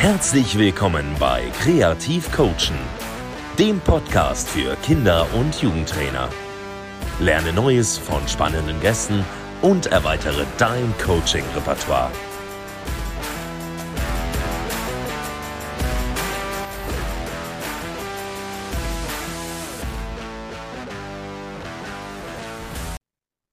Herzlich willkommen bei Kreativ Coachen, dem Podcast für Kinder- und Jugendtrainer. Lerne Neues von spannenden Gästen und erweitere dein Coaching-Repertoire.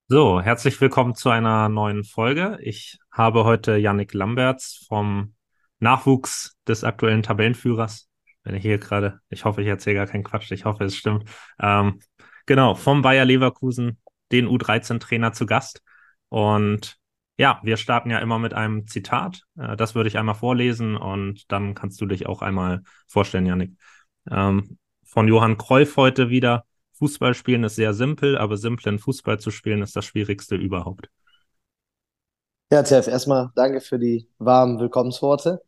So, herzlich willkommen zu einer neuen Folge. Ich habe heute Yannick Lamberts vom Nachwuchs des aktuellen Tabellenführers. Wenn ich hier gerade, ich hoffe, ich erzähle gar keinen Quatsch, ich hoffe, es stimmt. Ähm, genau, vom Bayer Leverkusen, den U13-Trainer zu Gast. Und ja, wir starten ja immer mit einem Zitat. Äh, das würde ich einmal vorlesen und dann kannst du dich auch einmal vorstellen, Yannick. Ähm, von Johann Kreuf heute wieder. Fußball spielen ist sehr simpel, aber simplen Fußball zu spielen ist das Schwierigste überhaupt. Ja, Tev, erstmal danke für die warmen Willkommensworte.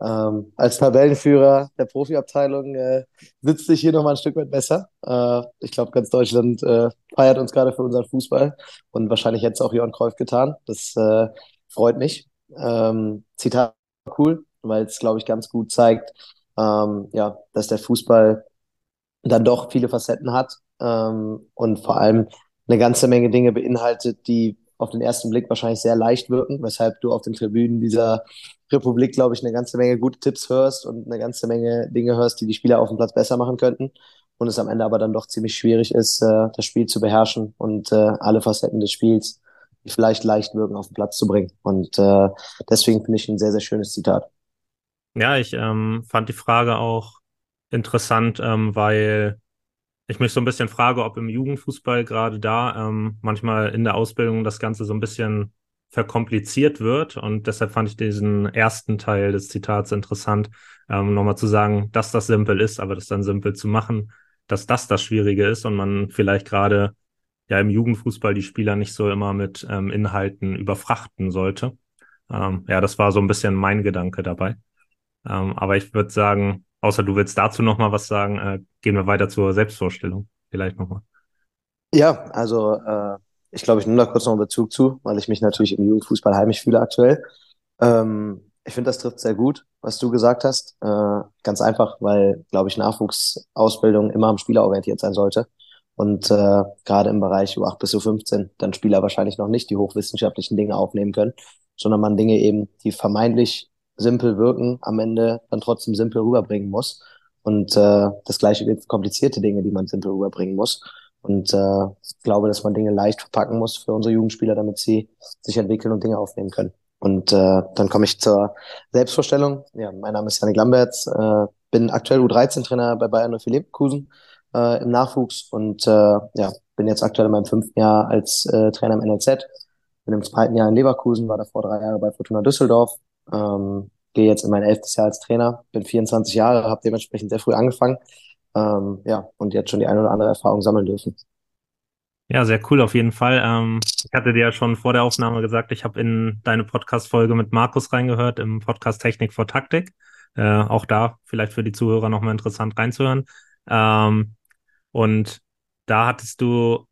Ähm, als Tabellenführer der Profiabteilung äh, sitzt sich hier nochmal ein Stück weit besser. Äh, ich glaube, ganz Deutschland äh, feiert uns gerade für unseren Fußball und wahrscheinlich es auch Johann Cruyff getan. Das äh, freut mich. Ähm, Zitat cool, weil es, glaube ich, ganz gut zeigt, ähm, ja, dass der Fußball dann doch viele Facetten hat ähm, und vor allem eine ganze Menge Dinge beinhaltet, die auf den ersten Blick wahrscheinlich sehr leicht wirken, weshalb du auf den Tribünen dieser Republik, glaube ich, eine ganze Menge gute Tipps hörst und eine ganze Menge Dinge hörst, die die Spieler auf dem Platz besser machen könnten. Und es am Ende aber dann doch ziemlich schwierig ist, äh, das Spiel zu beherrschen und äh, alle Facetten des Spiels, die vielleicht leicht wirken, auf den Platz zu bringen. Und äh, deswegen finde ich ein sehr, sehr schönes Zitat. Ja, ich ähm, fand die Frage auch interessant, ähm, weil ich mich so ein bisschen frage, ob im Jugendfußball gerade da ähm, manchmal in der Ausbildung das Ganze so ein bisschen verkompliziert wird. Und deshalb fand ich diesen ersten Teil des Zitats interessant, ähm, nochmal zu sagen, dass das simpel ist, aber das dann simpel zu machen, dass das das Schwierige ist und man vielleicht gerade ja im Jugendfußball die Spieler nicht so immer mit ähm, Inhalten überfrachten sollte. Ähm, ja, das war so ein bisschen mein Gedanke dabei. Ähm, aber ich würde sagen, Außer du willst dazu noch mal was sagen, äh, gehen wir weiter zur Selbstvorstellung. Vielleicht noch mal. Ja, also äh, ich glaube, ich nehme da kurz noch einen Bezug zu, weil ich mich natürlich im Jugendfußball heimisch fühle aktuell. Ähm, ich finde, das trifft sehr gut, was du gesagt hast. Äh, ganz einfach, weil, glaube ich, Nachwuchsausbildung immer am Spieler orientiert sein sollte. Und äh, gerade im Bereich U8 bis U15 dann Spieler wahrscheinlich noch nicht die hochwissenschaftlichen Dinge aufnehmen können, sondern man Dinge eben, die vermeintlich simpel wirken, am Ende dann trotzdem simpel rüberbringen muss. Und äh, das gleiche gilt für komplizierte Dinge, die man simpel rüberbringen muss. Und äh, ich glaube, dass man Dinge leicht verpacken muss für unsere Jugendspieler, damit sie sich entwickeln und Dinge aufnehmen können. Und äh, dann komme ich zur Selbstvorstellung. Ja, mein Name ist Janik Lamberts, äh, bin aktuell U13-Trainer bei Bayern 04 Leverkusen äh, im Nachwuchs und äh, ja, bin jetzt aktuell in meinem fünften Jahr als äh, Trainer im NLZ. Bin im zweiten Jahr in Leverkusen, war davor drei Jahre bei Fortuna Düsseldorf ähm, gehe jetzt in mein elftes Jahr als Trainer, bin 24 Jahre, habe dementsprechend sehr früh angefangen. Ähm, ja, und jetzt schon die eine oder andere Erfahrung sammeln dürfen. Ja, sehr cool auf jeden Fall. Ähm, ich hatte dir ja schon vor der Aufnahme gesagt, ich habe in deine Podcast-Folge mit Markus reingehört, im Podcast Technik vor Taktik. Äh, auch da vielleicht für die Zuhörer nochmal interessant reinzuhören. Ähm, und da hattest du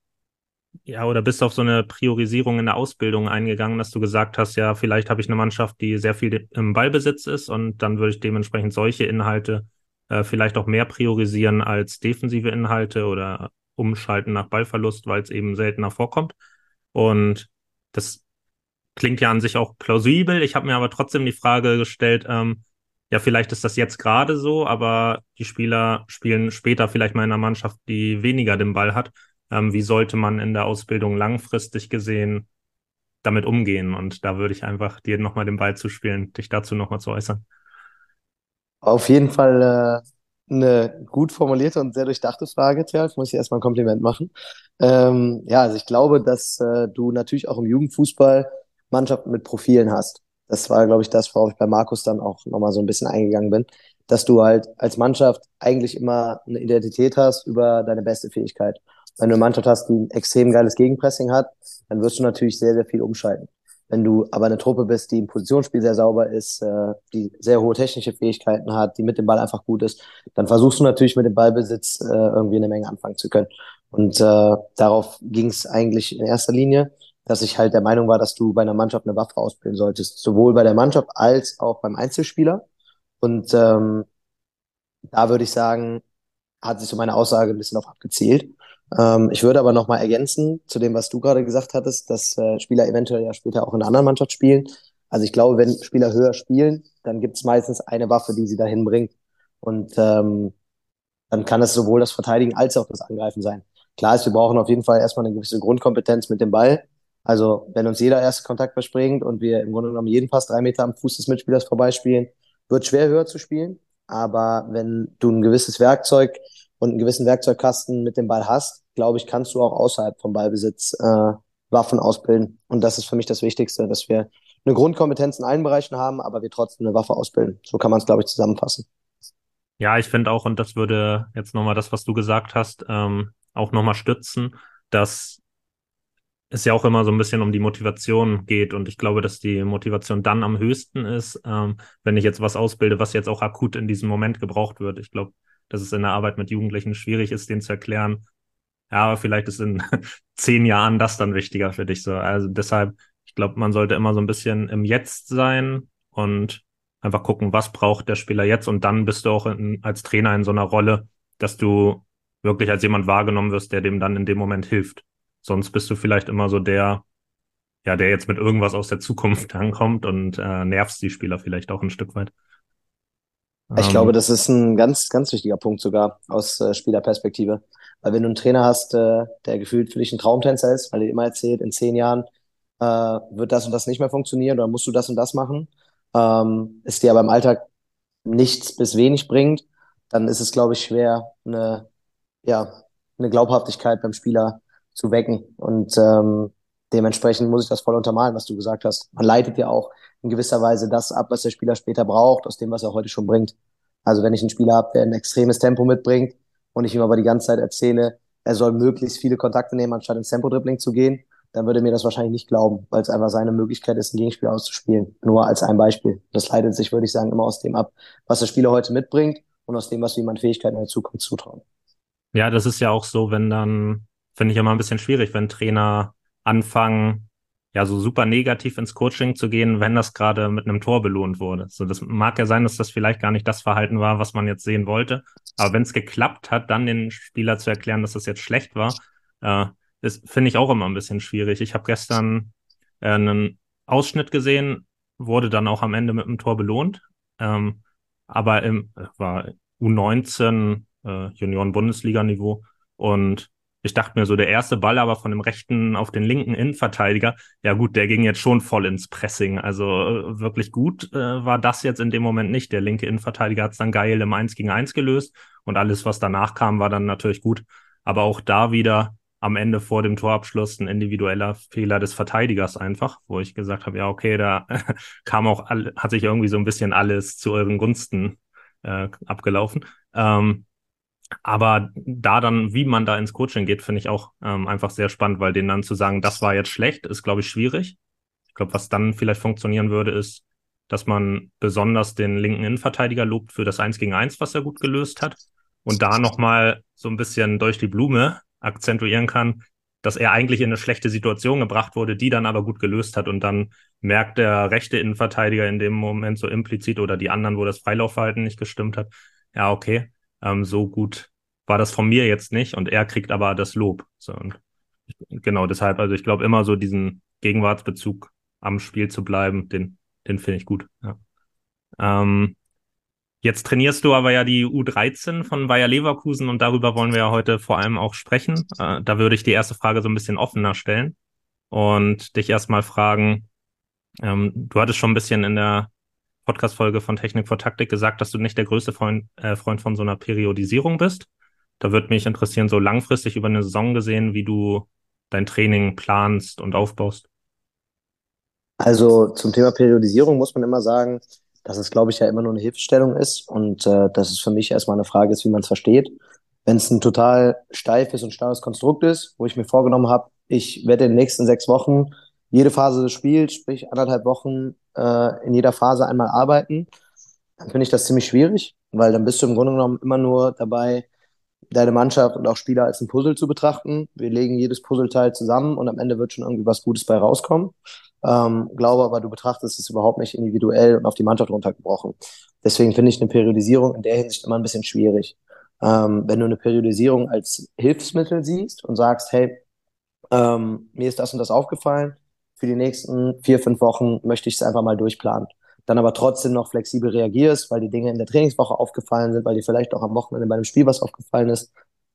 ja, oder bist du auf so eine Priorisierung in der Ausbildung eingegangen, dass du gesagt hast, ja, vielleicht habe ich eine Mannschaft, die sehr viel im Ballbesitz ist und dann würde ich dementsprechend solche Inhalte äh, vielleicht auch mehr priorisieren als defensive Inhalte oder umschalten nach Ballverlust, weil es eben seltener vorkommt. Und das klingt ja an sich auch plausibel. Ich habe mir aber trotzdem die Frage gestellt, ähm, ja, vielleicht ist das jetzt gerade so, aber die Spieler spielen später vielleicht mal in einer Mannschaft, die weniger den Ball hat ähm, wie sollte man in der Ausbildung langfristig gesehen damit umgehen? Und da würde ich einfach dir nochmal den Ball zuspielen, dich dazu nochmal zu äußern. Auf jeden Fall äh, eine gut formulierte und sehr durchdachte Frage, Tjalf. Muss ich erstmal ein Kompliment machen. Ähm, ja, also ich glaube, dass äh, du natürlich auch im Jugendfußball Mannschaften mit Profilen hast. Das war, glaube ich, das, worauf ich bei Markus dann auch nochmal so ein bisschen eingegangen bin, dass du halt als Mannschaft eigentlich immer eine Identität hast über deine beste Fähigkeit. Wenn du eine Mannschaft hast, die ein extrem geiles Gegenpressing hat, dann wirst du natürlich sehr, sehr viel umschalten. Wenn du aber eine Truppe bist, die im Positionsspiel sehr sauber ist, äh, die sehr hohe technische Fähigkeiten hat, die mit dem Ball einfach gut ist, dann versuchst du natürlich mit dem Ballbesitz äh, irgendwie eine Menge anfangen zu können. Und äh, darauf ging es eigentlich in erster Linie, dass ich halt der Meinung war, dass du bei einer Mannschaft eine Waffe ausbilden solltest, sowohl bei der Mannschaft als auch beim Einzelspieler. Und ähm, da würde ich sagen, hat sich so meine Aussage ein bisschen auf abgezielt. Ähm, ich würde aber nochmal ergänzen zu dem, was du gerade gesagt hattest, dass äh, Spieler eventuell ja später auch in einer anderen Mannschaft spielen. Also ich glaube, wenn Spieler höher spielen, dann gibt es meistens eine Waffe, die sie dahin bringt. Und ähm, dann kann es sowohl das Verteidigen als auch das Angreifen sein. Klar ist, wir brauchen auf jeden Fall erstmal eine gewisse Grundkompetenz mit dem Ball. Also wenn uns jeder erste Kontakt verspringt und wir im Grunde genommen jeden Pass drei Meter am Fuß des Mitspielers vorbeispielen, wird schwer höher zu spielen. Aber wenn du ein gewisses Werkzeug und einen gewissen Werkzeugkasten mit dem Ball hast, glaube ich, kannst du auch außerhalb vom Ballbesitz äh, Waffen ausbilden. Und das ist für mich das Wichtigste, dass wir eine Grundkompetenz in allen Bereichen haben, aber wir trotzdem eine Waffe ausbilden. So kann man es, glaube ich, zusammenfassen. Ja, ich finde auch, und das würde jetzt nochmal das, was du gesagt hast, ähm, auch nochmal stützen, dass es ja auch immer so ein bisschen um die Motivation geht. Und ich glaube, dass die Motivation dann am höchsten ist, ähm, wenn ich jetzt was ausbilde, was jetzt auch akut in diesem Moment gebraucht wird. Ich glaube, dass es in der Arbeit mit Jugendlichen schwierig ist, denen zu erklären, ja, aber vielleicht ist in zehn Jahren das dann wichtiger für dich so. Also deshalb, ich glaube, man sollte immer so ein bisschen im Jetzt sein und einfach gucken, was braucht der Spieler jetzt und dann bist du auch in, als Trainer in so einer Rolle, dass du wirklich als jemand wahrgenommen wirst, der dem dann in dem Moment hilft. Sonst bist du vielleicht immer so der, ja, der jetzt mit irgendwas aus der Zukunft ankommt und äh, nervst die Spieler vielleicht auch ein Stück weit. Ich ähm, glaube, das ist ein ganz, ganz wichtiger Punkt sogar aus äh, Spielerperspektive. Weil wenn du einen Trainer hast, äh, der gefühlt für dich ein Traumtänzer ist, weil er immer erzählt, in zehn Jahren äh, wird das und das nicht mehr funktionieren oder musst du das und das machen, ähm, es dir aber im Alltag nichts bis wenig bringt, dann ist es, glaube ich, schwer, eine, ja, eine Glaubhaftigkeit beim Spieler zu wecken. Und ähm, dementsprechend muss ich das voll untermalen, was du gesagt hast. Man leitet ja auch in gewisser Weise das ab, was der Spieler später braucht, aus dem, was er heute schon bringt. Also wenn ich einen Spieler habe, der ein extremes Tempo mitbringt und ich ihm aber die ganze Zeit erzähle, er soll möglichst viele Kontakte nehmen, anstatt ins Tempo-Dribbling zu gehen, dann würde mir das wahrscheinlich nicht glauben, weil es einfach seine Möglichkeit ist, ein Gegenspiel auszuspielen. Nur als ein Beispiel. Das leitet sich, würde ich sagen, immer aus dem ab, was der Spieler heute mitbringt und aus dem, was wir ihm an Fähigkeiten in der Zukunft zutrauen. Ja, das ist ja auch so, wenn dann, finde ich immer ein bisschen schwierig, wenn Trainer anfangen, ja, so super negativ ins Coaching zu gehen, wenn das gerade mit einem Tor belohnt wurde. So, das mag ja sein, dass das vielleicht gar nicht das Verhalten war, was man jetzt sehen wollte. Aber wenn es geklappt hat, dann den Spieler zu erklären, dass das jetzt schlecht war, äh, das finde ich auch immer ein bisschen schwierig. Ich habe gestern äh, einen Ausschnitt gesehen, wurde dann auch am Ende mit einem Tor belohnt. Ähm, aber im war U19 äh, Junioren-Bundesliga-Niveau und ich dachte mir so, der erste Ball aber von dem rechten auf den linken Innenverteidiger, ja gut, der ging jetzt schon voll ins Pressing. Also äh, wirklich gut äh, war das jetzt in dem Moment nicht. Der linke Innenverteidiger hat es dann geil im 1 gegen 1 gelöst und alles, was danach kam, war dann natürlich gut. Aber auch da wieder am Ende vor dem Torabschluss ein individueller Fehler des Verteidigers einfach, wo ich gesagt habe, ja, okay, da kam auch, all, hat sich irgendwie so ein bisschen alles zu euren Gunsten äh, abgelaufen. Ähm, aber da dann, wie man da ins Coaching geht, finde ich auch ähm, einfach sehr spannend, weil denen dann zu sagen, das war jetzt schlecht, ist, glaube ich, schwierig. Ich glaube, was dann vielleicht funktionieren würde, ist, dass man besonders den linken Innenverteidiger lobt für das Eins gegen Eins, was er gut gelöst hat. Und da nochmal so ein bisschen durch die Blume akzentuieren kann, dass er eigentlich in eine schlechte Situation gebracht wurde, die dann aber gut gelöst hat. Und dann merkt der rechte Innenverteidiger in dem Moment so implizit oder die anderen, wo das Freilaufverhalten nicht gestimmt hat, ja, okay, ähm, so gut war das von mir jetzt nicht und er kriegt aber das Lob. So, und genau deshalb, also ich glaube immer so diesen Gegenwartsbezug am Spiel zu bleiben, den, den finde ich gut. Ja. Ähm, jetzt trainierst du aber ja die U13 von Bayer Leverkusen und darüber wollen wir ja heute vor allem auch sprechen. Äh, da würde ich die erste Frage so ein bisschen offener stellen und dich erstmal fragen, ähm, du hattest schon ein bisschen in der Podcast-Folge von Technik vor Taktik gesagt, dass du nicht der größte Freund, äh, Freund von so einer Periodisierung bist. Da würde mich interessieren, so langfristig über eine Saison gesehen, wie du dein Training planst und aufbaust. Also zum Thema Periodisierung muss man immer sagen, dass es, glaube ich, ja immer nur eine Hilfestellung ist und äh, dass es für mich erstmal eine Frage ist, wie man es versteht. Wenn es ein total steifes und starres Konstrukt ist, wo ich mir vorgenommen habe, ich werde in den nächsten sechs Wochen jede Phase des Spiels, sprich anderthalb Wochen äh, in jeder Phase einmal arbeiten, dann finde ich das ziemlich schwierig, weil dann bist du im Grunde genommen immer nur dabei, deine Mannschaft und auch Spieler als ein Puzzle zu betrachten. Wir legen jedes Puzzleteil zusammen und am Ende wird schon irgendwie was Gutes bei rauskommen. Ähm, glaube aber, du betrachtest es überhaupt nicht individuell und auf die Mannschaft runtergebrochen. Deswegen finde ich eine Periodisierung in der Hinsicht immer ein bisschen schwierig. Ähm, wenn du eine Periodisierung als Hilfsmittel siehst und sagst, hey, ähm, mir ist das und das aufgefallen, für die nächsten vier, fünf Wochen möchte ich es einfach mal durchplanen. Dann aber trotzdem noch flexibel reagierst, weil die Dinge in der Trainingswoche aufgefallen sind, weil dir vielleicht auch am Wochenende bei einem Spiel was aufgefallen ist,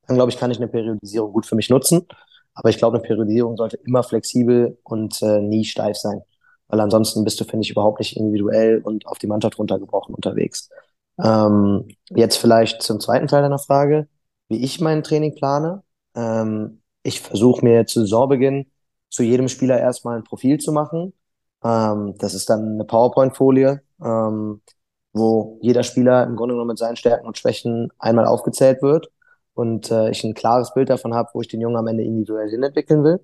dann glaube ich, kann ich eine Periodisierung gut für mich nutzen. Aber ich glaube, eine Periodisierung sollte immer flexibel und äh, nie steif sein. Weil ansonsten bist du, finde ich, überhaupt nicht individuell und auf die Mannschaft runtergebrochen unterwegs. Ähm, jetzt vielleicht zum zweiten Teil deiner Frage, wie ich mein Training plane. Ähm, ich versuche mir zu Saisonbeginn zu jedem Spieler erstmal ein Profil zu machen. Ähm, das ist dann eine PowerPoint-Folie, ähm, wo jeder Spieler im Grunde genommen mit seinen Stärken und Schwächen einmal aufgezählt wird und äh, ich ein klares Bild davon habe, wo ich den Jungen am Ende individuell hinentwickeln will.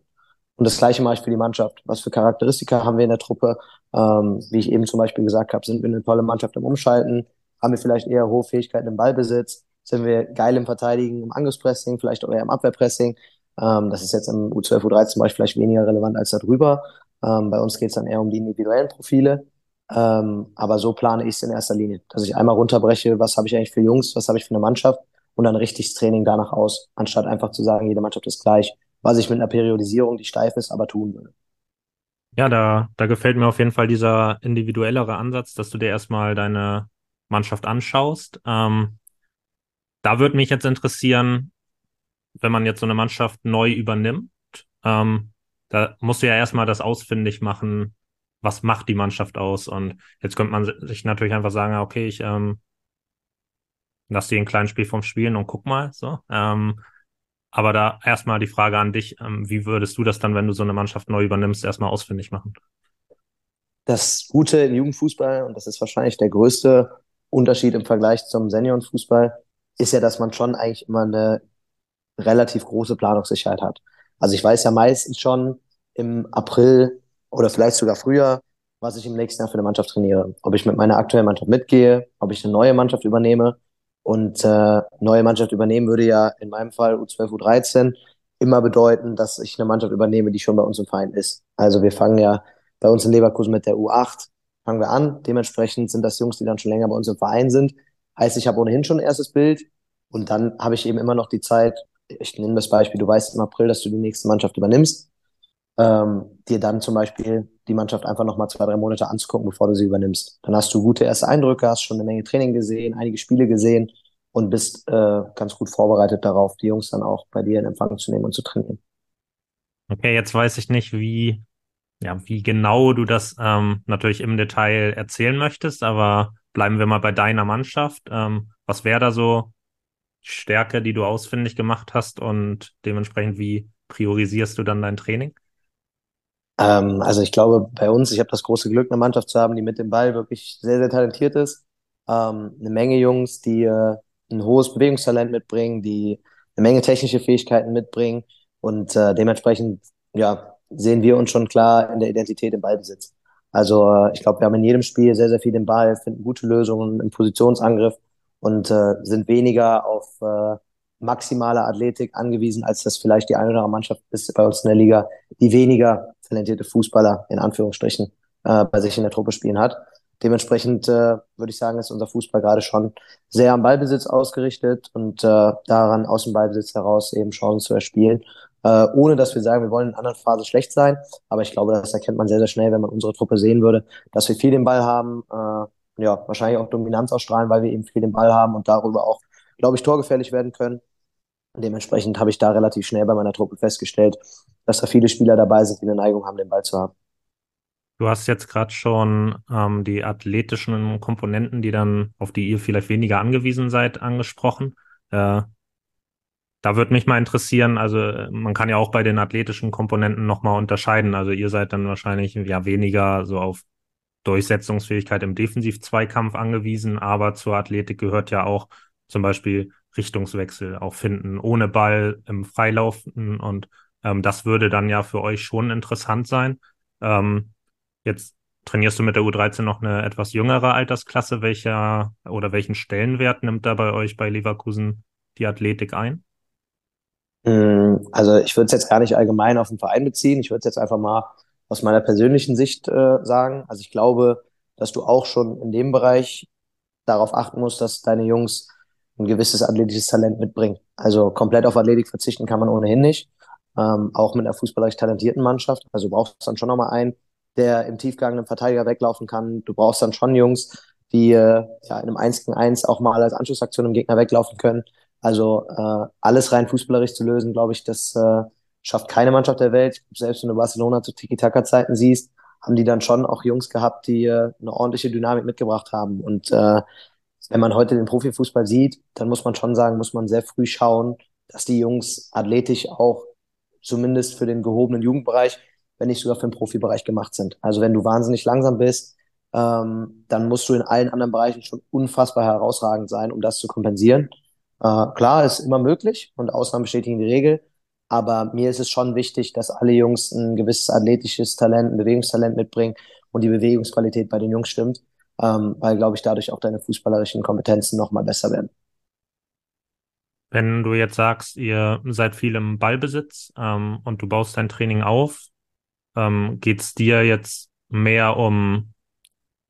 Und das gleiche mache ich für die Mannschaft. Was für Charakteristika haben wir in der Truppe? Ähm, wie ich eben zum Beispiel gesagt habe, sind wir eine tolle Mannschaft im Umschalten? Haben wir vielleicht eher hohe Fähigkeiten im Ballbesitz? Sind wir geil im Verteidigen, im Angriffspressing, vielleicht auch eher im Abwehrpressing? Ähm, das ist jetzt im U12, U13 zum Beispiel vielleicht weniger relevant als darüber. Ähm, bei uns geht es dann eher um die individuellen Profile. Ähm, aber so plane ich es in erster Linie, dass ich einmal runterbreche, was habe ich eigentlich für Jungs, was habe ich für eine Mannschaft und dann richte ich Training danach aus, anstatt einfach zu sagen, jede Mannschaft ist gleich, was ich mit einer Periodisierung, die steif ist, aber tun würde. Ja, da, da gefällt mir auf jeden Fall dieser individuellere Ansatz, dass du dir erstmal deine Mannschaft anschaust. Ähm, da würde mich jetzt interessieren, wenn man jetzt so eine Mannschaft neu übernimmt, ähm, da musst du ja erstmal das ausfindig machen, was macht die Mannschaft aus. Und jetzt könnte man sich natürlich einfach sagen, okay, ich ähm, lass ein kleines Spiel vom Spielen und guck mal. So. Ähm, aber da erstmal die Frage an dich, ähm, wie würdest du das dann, wenn du so eine Mannschaft neu übernimmst, erstmal ausfindig machen? Das Gute im Jugendfußball, und das ist wahrscheinlich der größte Unterschied im Vergleich zum Seniorenfußball, ist ja, dass man schon eigentlich immer eine relativ große Planungssicherheit hat. Also ich weiß ja meistens schon im April oder vielleicht sogar früher, was ich im nächsten Jahr für eine Mannschaft trainiere. Ob ich mit meiner aktuellen Mannschaft mitgehe, ob ich eine neue Mannschaft übernehme und äh, neue Mannschaft übernehmen würde ja in meinem Fall U12, U13 immer bedeuten, dass ich eine Mannschaft übernehme, die schon bei uns im Verein ist. Also wir fangen ja bei uns in Leverkusen mit der U8, fangen wir an. Dementsprechend sind das Jungs, die dann schon länger bei uns im Verein sind. Heißt, ich habe ohnehin schon ein erstes Bild und dann habe ich eben immer noch die Zeit, ich nehme das Beispiel, du weißt im April, dass du die nächste Mannschaft übernimmst, ähm, dir dann zum Beispiel die Mannschaft einfach nochmal zwei, drei Monate anzugucken, bevor du sie übernimmst. Dann hast du gute erste Eindrücke, hast schon eine Menge Training gesehen, einige Spiele gesehen und bist äh, ganz gut vorbereitet darauf, die Jungs dann auch bei dir in Empfang zu nehmen und zu trainieren. Okay, jetzt weiß ich nicht, wie, ja, wie genau du das ähm, natürlich im Detail erzählen möchtest, aber bleiben wir mal bei deiner Mannschaft. Ähm, was wäre da so Stärke, die du ausfindig gemacht hast und dementsprechend, wie priorisierst du dann dein Training? Ähm, also ich glaube, bei uns, ich habe das große Glück, eine Mannschaft zu haben, die mit dem Ball wirklich sehr, sehr talentiert ist. Ähm, eine Menge Jungs, die äh, ein hohes Bewegungstalent mitbringen, die eine Menge technische Fähigkeiten mitbringen und äh, dementsprechend ja, sehen wir uns schon klar in der Identität im Ballbesitz. Also äh, ich glaube, wir haben in jedem Spiel sehr, sehr viel den Ball, finden gute Lösungen im Positionsangriff und äh, sind weniger auf äh, maximale Athletik angewiesen, als das vielleicht die eine oder andere Mannschaft ist bei uns in der Liga, die weniger talentierte Fußballer in Anführungsstrichen äh, bei sich in der Truppe spielen hat. Dementsprechend äh, würde ich sagen, ist unser Fußball gerade schon sehr am Ballbesitz ausgerichtet und äh, daran aus dem Ballbesitz heraus eben Chancen zu erspielen, äh, ohne dass wir sagen, wir wollen in anderen Phase schlecht sein. Aber ich glaube, das erkennt man sehr, sehr schnell, wenn man unsere Truppe sehen würde, dass wir viel den Ball haben, äh, ja, wahrscheinlich auch Dominanz ausstrahlen, weil wir eben viel den Ball haben und darüber auch, glaube ich, torgefährlich werden können. Dementsprechend habe ich da relativ schnell bei meiner Truppe festgestellt, dass da viele Spieler dabei sind, die eine Neigung haben, den Ball zu haben. Du hast jetzt gerade schon ähm, die athletischen Komponenten, die dann, auf die ihr vielleicht weniger angewiesen seid, angesprochen. Äh, da würde mich mal interessieren, also man kann ja auch bei den athletischen Komponenten nochmal unterscheiden. Also ihr seid dann wahrscheinlich ja weniger so auf Durchsetzungsfähigkeit im Defensiv-Zweikampf angewiesen, aber zur Athletik gehört ja auch zum Beispiel Richtungswechsel, auch finden ohne Ball im Freilaufen und ähm, das würde dann ja für euch schon interessant sein. Ähm, Jetzt trainierst du mit der U13 noch eine etwas jüngere Altersklasse. Welcher oder welchen Stellenwert nimmt da bei euch bei Leverkusen die Athletik ein? Mm, also ich würde es jetzt gar nicht allgemein auf den Verein beziehen. Ich würde es jetzt einfach mal aus meiner persönlichen Sicht äh, sagen. Also ich glaube, dass du auch schon in dem Bereich darauf achten musst, dass deine Jungs ein gewisses athletisches Talent mitbringen. Also komplett auf Athletik verzichten kann man ohnehin nicht. Ähm, auch mit einer fußballerisch talentierten Mannschaft. Also du brauchst dann schon nochmal einen, der im Tiefgang einem Verteidiger weglaufen kann. Du brauchst dann schon Jungs, die äh, ja, in einem 1 gegen 1 auch mal als Anschlussaktion im Gegner weglaufen können. Also äh, alles rein fußballerisch zu lösen, glaube ich, das äh, schafft keine Mannschaft der Welt. Selbst wenn du Barcelona zu Tiki-Taka-Zeiten siehst, haben die dann schon auch Jungs gehabt, die äh, eine ordentliche Dynamik mitgebracht haben. Und äh, wenn man heute den Profifußball sieht, dann muss man schon sagen, muss man sehr früh schauen, dass die Jungs athletisch auch zumindest für den gehobenen Jugendbereich, wenn nicht sogar für den Profibereich gemacht sind. Also wenn du wahnsinnig langsam bist, ähm, dann musst du in allen anderen Bereichen schon unfassbar herausragend sein, um das zu kompensieren. Äh, klar, ist immer möglich und Ausnahmen bestätigen die Regel. Aber mir ist es schon wichtig, dass alle Jungs ein gewisses athletisches Talent, ein Bewegungstalent mitbringen und die Bewegungsqualität bei den Jungs stimmt, ähm, weil, glaube ich, dadurch auch deine fußballerischen Kompetenzen nochmal besser werden. Wenn du jetzt sagst, ihr seid viel im Ballbesitz ähm, und du baust dein Training auf, ähm, geht es dir jetzt mehr um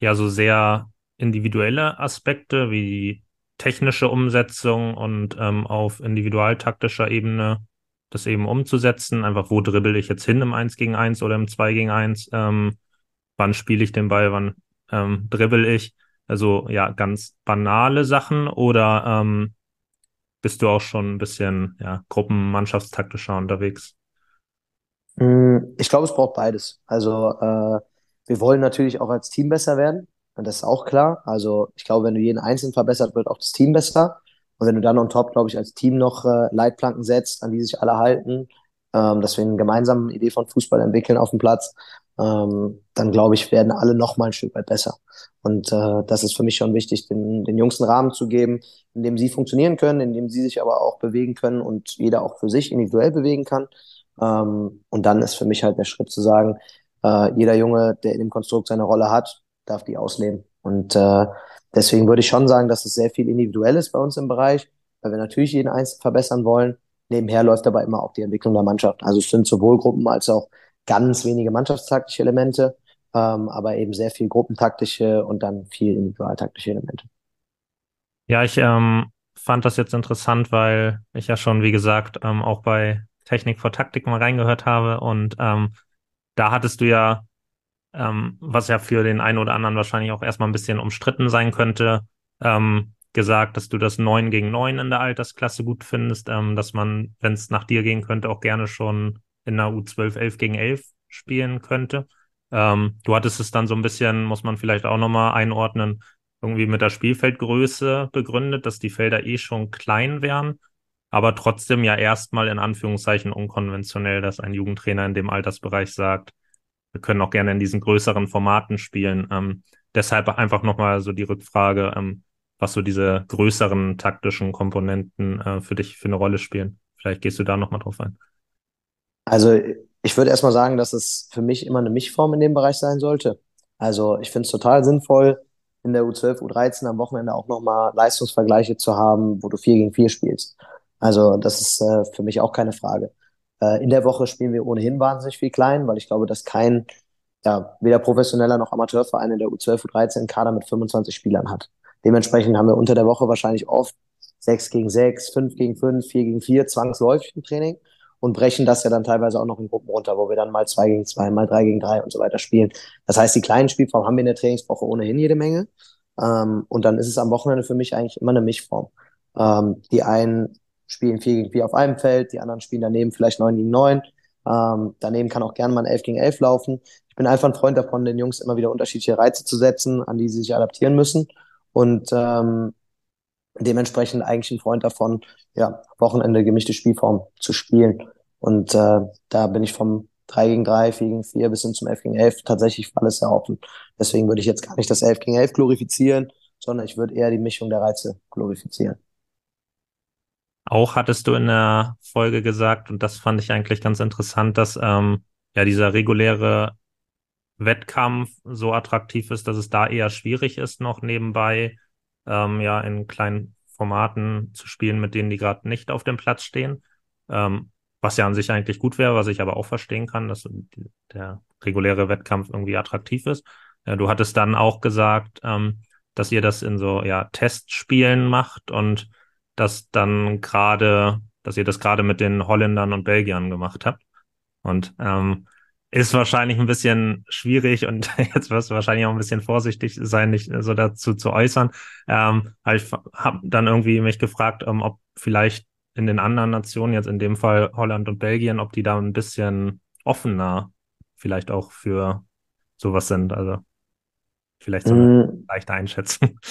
ja so sehr individuelle Aspekte wie technische Umsetzung und ähm, auf individualtaktischer Ebene das eben umzusetzen. Einfach, wo dribbel ich jetzt hin im 1 gegen 1 oder im 2 gegen 1? Ähm, wann spiele ich den Ball, wann ähm, dribbel ich? Also ja, ganz banale Sachen oder ähm, bist du auch schon ein bisschen ja, gruppenmannschaftstaktischer unterwegs? Hm, ich glaube, es braucht beides. Also äh, wir wollen natürlich auch als Team besser werden. Und das ist auch klar. Also ich glaube, wenn du jeden Einzelnen verbessert, wird auch das Team besser. Und wenn du dann on top, glaube ich, als Team noch äh, Leitplanken setzt, an die sich alle halten, ähm, dass wir eine gemeinsame Idee von Fußball entwickeln auf dem Platz, ähm, dann glaube ich, werden alle noch mal ein Stück weit besser. Und äh, das ist für mich schon wichtig, den, den Jungs einen Rahmen zu geben, in dem sie funktionieren können, in dem sie sich aber auch bewegen können und jeder auch für sich individuell bewegen kann. Ähm, und dann ist für mich halt der Schritt zu sagen, äh, jeder Junge, der in dem Konstrukt seine Rolle hat, darf die ausleben. Und äh, deswegen würde ich schon sagen, dass es sehr viel individuell ist bei uns im Bereich, weil wir natürlich jeden Einzelnen verbessern wollen. Nebenher läuft aber immer auch die Entwicklung der Mannschaft. Also es sind sowohl Gruppen als auch ganz wenige mannschaftstaktische Elemente, ähm, aber eben sehr viel gruppentaktische und dann viel individualtaktische Elemente. Ja, ich ähm, fand das jetzt interessant, weil ich ja schon, wie gesagt, ähm, auch bei Technik vor Taktik mal reingehört habe und ähm, da hattest du ja ähm, was ja für den einen oder anderen wahrscheinlich auch erstmal ein bisschen umstritten sein könnte, ähm, gesagt, dass du das 9 gegen 9 in der Altersklasse gut findest, ähm, dass man, wenn es nach dir gehen könnte, auch gerne schon in der U12 11 gegen 11 spielen könnte. Ähm, du hattest es dann so ein bisschen, muss man vielleicht auch nochmal einordnen, irgendwie mit der Spielfeldgröße begründet, dass die Felder eh schon klein wären, aber trotzdem ja erstmal in Anführungszeichen unkonventionell, dass ein Jugendtrainer in dem Altersbereich sagt, wir können auch gerne in diesen größeren Formaten spielen. Ähm, deshalb einfach nochmal so die Rückfrage, ähm, was so diese größeren taktischen Komponenten äh, für dich für eine Rolle spielen. Vielleicht gehst du da nochmal drauf ein. Also ich würde erstmal sagen, dass es für mich immer eine Mischform in dem Bereich sein sollte. Also ich finde es total sinnvoll, in der U12, U13 am Wochenende auch nochmal Leistungsvergleiche zu haben, wo du vier gegen vier spielst. Also das ist äh, für mich auch keine Frage. Äh, in der Woche spielen wir ohnehin wahnsinnig viel klein, weil ich glaube, dass kein, ja, weder professioneller noch Amateurverein in der U12, U13 Kader mit 25 Spielern hat. Dementsprechend haben wir unter der Woche wahrscheinlich oft 6 gegen 6, 5 gegen 5, 4 gegen 4 zwangsläufig im Training und brechen das ja dann teilweise auch noch in Gruppen runter, wo wir dann mal 2 gegen 2, mal 3 gegen 3 und so weiter spielen. Das heißt, die kleinen Spielformen haben wir in der Trainingswoche ohnehin jede Menge. Ähm, und dann ist es am Wochenende für mich eigentlich immer eine Mischform. Ähm, die einen spielen 4 gegen 4 auf einem Feld, die anderen spielen daneben vielleicht 9 gegen 9. Ähm, daneben kann auch gerne mal ein 11 gegen 11 laufen. Ich bin einfach ein Freund davon, den Jungs immer wieder unterschiedliche Reize zu setzen, an die sie sich adaptieren müssen. Und ähm, dementsprechend eigentlich ein Freund davon, ja, Wochenende gemischte Spielform zu spielen. Und äh, da bin ich vom 3 gegen 3, 4 gegen 4 bis hin zum 11 gegen 11 tatsächlich alles sehr offen. Deswegen würde ich jetzt gar nicht das 11 gegen 11 glorifizieren, sondern ich würde eher die Mischung der Reize glorifizieren. Auch hattest du in der Folge gesagt, und das fand ich eigentlich ganz interessant, dass ähm, ja dieser reguläre Wettkampf so attraktiv ist, dass es da eher schwierig ist, noch nebenbei ähm, ja in kleinen Formaten zu spielen, mit denen die gerade nicht auf dem Platz stehen. Ähm, was ja an sich eigentlich gut wäre, was ich aber auch verstehen kann, dass der reguläre Wettkampf irgendwie attraktiv ist. Äh, du hattest dann auch gesagt, ähm, dass ihr das in so ja Testspielen macht und dass dann gerade, dass ihr das gerade mit den Holländern und Belgiern gemacht habt. Und ähm, ist wahrscheinlich ein bisschen schwierig und jetzt wirst du wahrscheinlich auch ein bisschen vorsichtig sein, nicht so dazu zu äußern. Ähm, aber ich habe dann irgendwie mich gefragt, ähm, ob vielleicht in den anderen Nationen, jetzt in dem Fall Holland und Belgien, ob die da ein bisschen offener vielleicht auch für sowas sind. Also vielleicht so eine mm. leichte Einschätzung.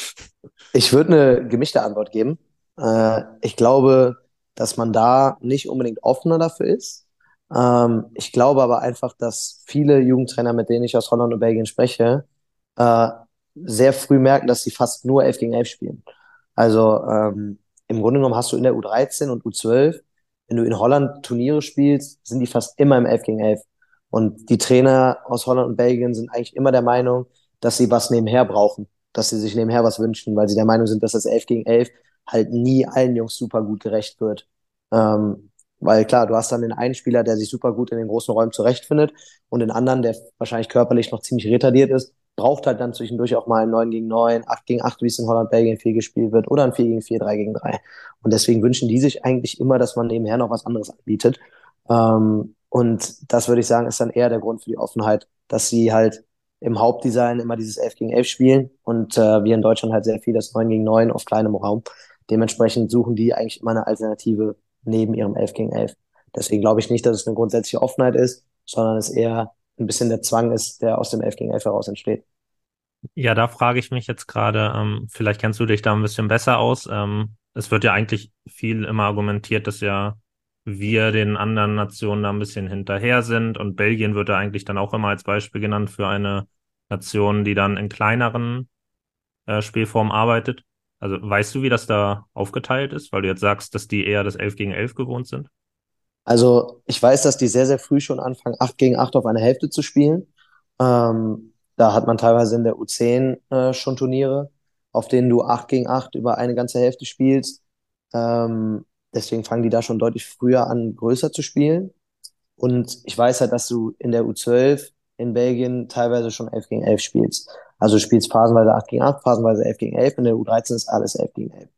Ich würde eine gemischte Antwort geben. Äh, ich glaube, dass man da nicht unbedingt offener dafür ist. Ähm, ich glaube aber einfach, dass viele Jugendtrainer, mit denen ich aus Holland und Belgien spreche, äh, sehr früh merken, dass sie fast nur 11 gegen 11 spielen. Also ähm, im Grunde genommen hast du in der U13 und U12, wenn du in Holland Turniere spielst, sind die fast immer im 11 gegen 11. Und die Trainer aus Holland und Belgien sind eigentlich immer der Meinung, dass sie was nebenher brauchen, dass sie sich nebenher was wünschen, weil sie der Meinung sind, dass das 11 gegen 11 halt nie allen Jungs super gut gerecht wird. Ähm, weil klar, du hast dann den einen Spieler, der sich super gut in den großen Räumen zurechtfindet und den anderen, der wahrscheinlich körperlich noch ziemlich retardiert ist, braucht halt dann zwischendurch auch mal ein 9 gegen 9, 8 gegen 8, wie es in Holland, Belgien viel gespielt wird, oder ein 4 gegen 4, 3 gegen 3. Und deswegen wünschen die sich eigentlich immer, dass man nebenher noch was anderes anbietet. Ähm, und das würde ich sagen, ist dann eher der Grund für die Offenheit, dass sie halt im Hauptdesign immer dieses 11 gegen 11 spielen und äh, wir in Deutschland halt sehr viel das 9 gegen 9 auf kleinem Raum. Dementsprechend suchen die eigentlich immer eine Alternative neben ihrem 11 gegen 11. Deswegen glaube ich nicht, dass es eine grundsätzliche Offenheit ist, sondern es eher ein bisschen der Zwang ist, der aus dem 11 gegen 11 heraus entsteht. Ja, da frage ich mich jetzt gerade, ähm, vielleicht kennst du dich da ein bisschen besser aus. Ähm, es wird ja eigentlich viel immer argumentiert, dass ja wir den anderen Nationen da ein bisschen hinterher sind und Belgien wird da eigentlich dann auch immer als Beispiel genannt für eine Nation, die dann in kleineren äh, Spielformen arbeitet. Also weißt du, wie das da aufgeteilt ist, weil du jetzt sagst, dass die eher das 11 gegen 11 gewohnt sind? Also ich weiß, dass die sehr, sehr früh schon anfangen, 8 gegen 8 auf eine Hälfte zu spielen. Ähm, da hat man teilweise in der U10 äh, schon Turniere, auf denen du 8 gegen 8 über eine ganze Hälfte spielst. Ähm, deswegen fangen die da schon deutlich früher an, größer zu spielen. Und ich weiß halt, dass du in der U12 in Belgien teilweise schon 11 gegen 11 spielst. Also du spielst phasenweise 8 gegen 8, phasenweise 11 gegen 11. In der U13 ist alles 11 gegen 11.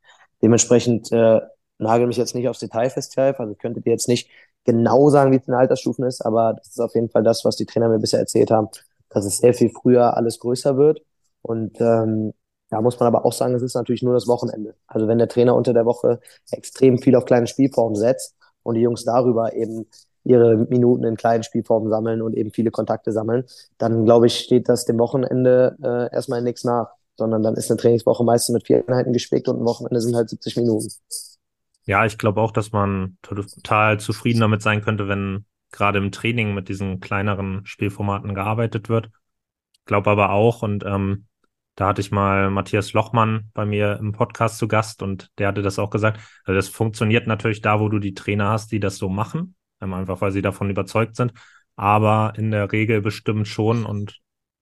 Dementsprechend äh, nagel mich jetzt nicht aufs Detail fest, Jalf. Also ich könnte dir jetzt nicht genau sagen, wie es in den Altersstufen ist, aber das ist auf jeden Fall das, was die Trainer mir bisher erzählt haben, dass es sehr viel früher alles größer wird. Und ähm, da muss man aber auch sagen, es ist natürlich nur das Wochenende. Also wenn der Trainer unter der Woche extrem viel auf kleine Spielformen setzt und die Jungs darüber eben ihre Minuten in kleinen Spielformen sammeln und eben viele Kontakte sammeln, dann glaube ich, steht das dem Wochenende äh, erstmal nichts nach, sondern dann ist eine Trainingswoche meistens mit vier Einheiten gespickt und ein Wochenende sind halt 70 Minuten. Ja, ich glaube auch, dass man total zufrieden damit sein könnte, wenn gerade im Training mit diesen kleineren Spielformaten gearbeitet wird. Ich glaube aber auch, und ähm, da hatte ich mal Matthias Lochmann bei mir im Podcast zu Gast und der hatte das auch gesagt. Also das funktioniert natürlich da, wo du die Trainer hast, die das so machen, einfach weil sie davon überzeugt sind. Aber in der Regel bestimmt schon und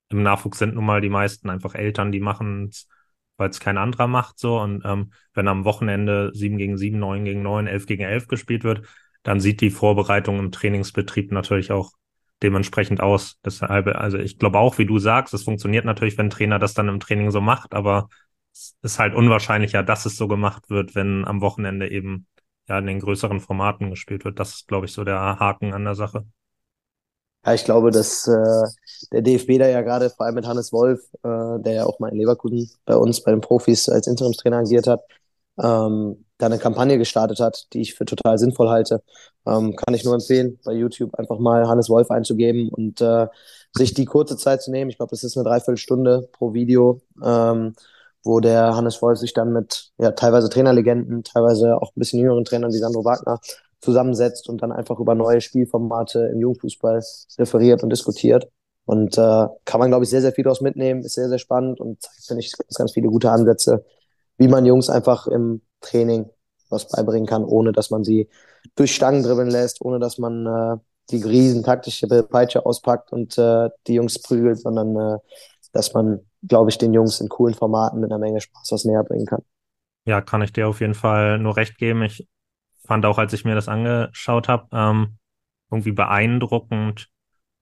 im Nachwuchs sind nun mal die meisten einfach Eltern, die machen es weil es kein anderer macht so. Und ähm, wenn am Wochenende 7 gegen 7, 9 gegen 9, 11 gegen 11 gespielt wird, dann sieht die Vorbereitung im Trainingsbetrieb natürlich auch dementsprechend aus. Deshalb, also ich glaube auch, wie du sagst, es funktioniert natürlich, wenn ein Trainer das dann im Training so macht, aber es ist halt unwahrscheinlicher, dass es so gemacht wird, wenn am Wochenende eben ja in den größeren Formaten gespielt wird. Das ist, glaube ich, so der Haken an der Sache. Ja, ich glaube, dass äh, der DFB da ja gerade, vor allem mit Hannes Wolf, äh, der ja auch mal in Leverkusen bei uns, bei den Profis als Interimstrainer agiert hat, ähm, da eine Kampagne gestartet hat, die ich für total sinnvoll halte. Ähm, kann ich nur empfehlen, bei YouTube einfach mal Hannes Wolf einzugeben und äh, sich die kurze Zeit zu nehmen. Ich glaube, es ist eine Dreiviertelstunde pro Video, ähm, wo der Hannes Wolf sich dann mit ja, teilweise Trainerlegenden, teilweise auch ein bisschen jüngeren Trainern wie Sandro Wagner zusammensetzt und dann einfach über neue Spielformate im Jugendfußball referiert und diskutiert. Und äh, kann man, glaube ich, sehr, sehr viel daraus mitnehmen, ist sehr, sehr spannend und zeigt, finde ich, ganz, ganz viele gute Ansätze, wie man Jungs einfach im Training was beibringen kann, ohne dass man sie durch Stangen dribbeln lässt, ohne dass man äh, die riesen taktische Peitsche auspackt und äh, die Jungs prügelt, sondern äh, dass man, glaube ich, den Jungs in coolen Formaten mit einer Menge Spaß was näher bringen kann. Ja, kann ich dir auf jeden Fall nur recht geben. Ich fand auch, als ich mir das angeschaut habe, ähm, irgendwie beeindruckend,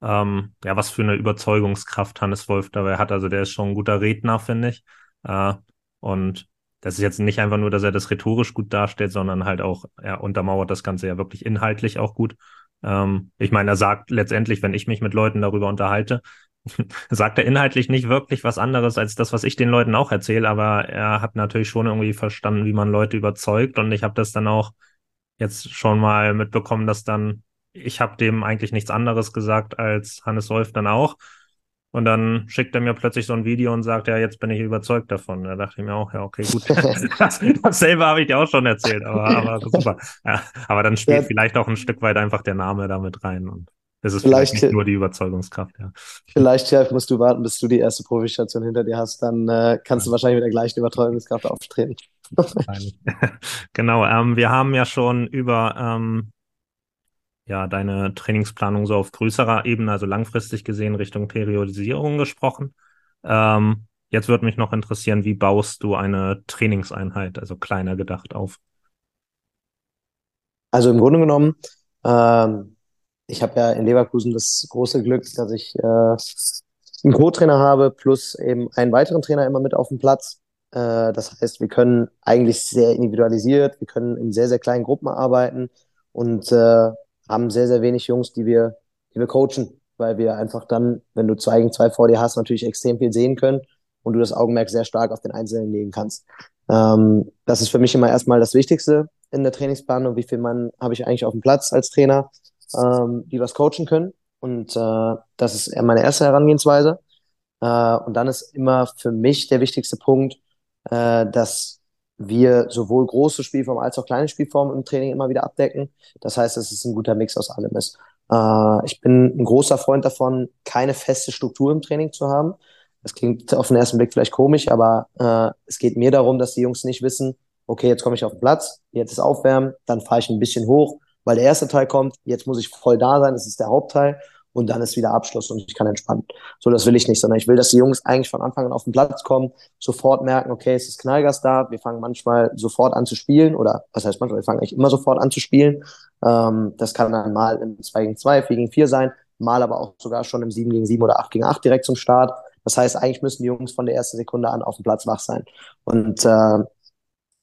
ähm, ja, was für eine Überzeugungskraft Hannes Wolf dabei hat. Also der ist schon ein guter Redner, finde ich. Äh, und das ist jetzt nicht einfach nur, dass er das rhetorisch gut darstellt, sondern halt auch, er untermauert das Ganze ja wirklich inhaltlich auch gut. Ähm, ich meine, er sagt letztendlich, wenn ich mich mit Leuten darüber unterhalte, sagt er inhaltlich nicht wirklich was anderes als das, was ich den Leuten auch erzähle, aber er hat natürlich schon irgendwie verstanden, wie man Leute überzeugt und ich habe das dann auch jetzt schon mal mitbekommen, dass dann ich habe dem eigentlich nichts anderes gesagt als Hannes Wolf dann auch und dann schickt er mir plötzlich so ein Video und sagt, ja, jetzt bin ich überzeugt davon. Da dachte ich mir auch, ja, okay, gut. das, dasselbe habe ich dir auch schon erzählt, aber, aber super. Ja, aber dann spielt ja. vielleicht auch ein Stück weit einfach der Name damit rein und das ist vielleicht, vielleicht nicht nur die Überzeugungskraft, ja. Vielleicht, ja, musst du warten, bis du die erste Profistation hinter dir hast, dann äh, kannst ja. du wahrscheinlich mit der gleichen Überzeugungskraft auftreten. genau, ähm, wir haben ja schon über ähm, ja deine Trainingsplanung so auf größerer Ebene, also langfristig gesehen Richtung Periodisierung gesprochen. Ähm, jetzt würde mich noch interessieren, wie baust du eine Trainingseinheit, also kleiner gedacht, auf? Also im Grunde genommen, ähm, ich habe ja in Leverkusen das große Glück, dass ich äh, einen Co-Trainer habe plus eben einen weiteren Trainer immer mit auf dem Platz. Äh, das heißt, wir können eigentlich sehr individualisiert, wir können in sehr, sehr kleinen Gruppen arbeiten und äh, haben sehr, sehr wenig Jungs, die wir, die wir coachen, weil wir einfach dann, wenn du zwei gegen zwei vor dir hast, natürlich extrem viel sehen können und du das Augenmerk sehr stark auf den Einzelnen legen kannst. Ähm, das ist für mich immer erstmal das Wichtigste in der Trainingsplanung. Wie viel Mann habe ich eigentlich auf dem Platz als Trainer, ähm, die was coachen können? Und äh, das ist meine erste Herangehensweise. Äh, und dann ist immer für mich der wichtigste Punkt, äh, dass wir sowohl große Spielformen als auch kleine Spielformen im Training immer wieder abdecken. Das heißt, dass es ein guter Mix aus allem ist. Äh, ich bin ein großer Freund davon, keine feste Struktur im Training zu haben. Das klingt auf den ersten Blick vielleicht komisch, aber äh, es geht mir darum, dass die Jungs nicht wissen, okay, jetzt komme ich auf den Platz, jetzt ist Aufwärmen, dann fahre ich ein bisschen hoch, weil der erste Teil kommt, jetzt muss ich voll da sein, das ist der Hauptteil und dann ist wieder Abschluss und ich kann entspannen. So, das will ich nicht, sondern ich will, dass die Jungs eigentlich von Anfang an auf den Platz kommen, sofort merken, okay, es ist Knallgas da, wir fangen manchmal sofort an zu spielen oder was heißt manchmal, wir fangen eigentlich immer sofort an zu spielen. Ähm, das kann dann mal im 2 gegen 2, 4 gegen 4 sein, mal aber auch sogar schon im 7 gegen 7 oder 8 gegen 8 direkt zum Start. Das heißt, eigentlich müssen die Jungs von der ersten Sekunde an auf dem Platz wach sein. Und äh,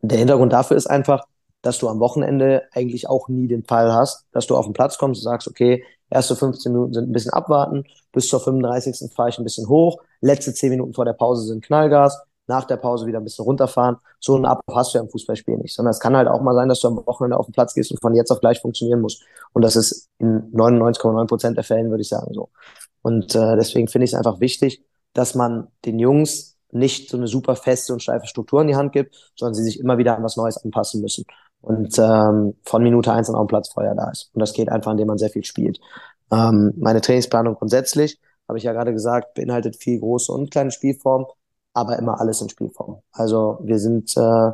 der Hintergrund dafür ist einfach, dass du am Wochenende eigentlich auch nie den Fall hast, dass du auf den Platz kommst und sagst, okay, Erste 15 Minuten sind ein bisschen abwarten, bis zur 35. fahre ich ein bisschen hoch, letzte 10 Minuten vor der Pause sind Knallgas, nach der Pause wieder ein bisschen runterfahren. So einen Ablauf hast du ja im Fußballspiel nicht, sondern es kann halt auch mal sein, dass du am Wochenende auf den Platz gehst und von jetzt auf gleich funktionieren musst. Und das ist in 99,9 Prozent der Fällen, würde ich sagen, so. Und äh, deswegen finde ich es einfach wichtig, dass man den Jungs nicht so eine super feste und steife Struktur in die Hand gibt, sondern sie sich immer wieder an was Neues anpassen müssen und ähm, von Minute eins an auch ein Platzfeuer da ist. Und das geht einfach, indem man sehr viel spielt. Ähm, meine Trainingsplanung grundsätzlich, habe ich ja gerade gesagt, beinhaltet viel große und kleine Spielformen, aber immer alles in Spielform. Also wir sind, äh,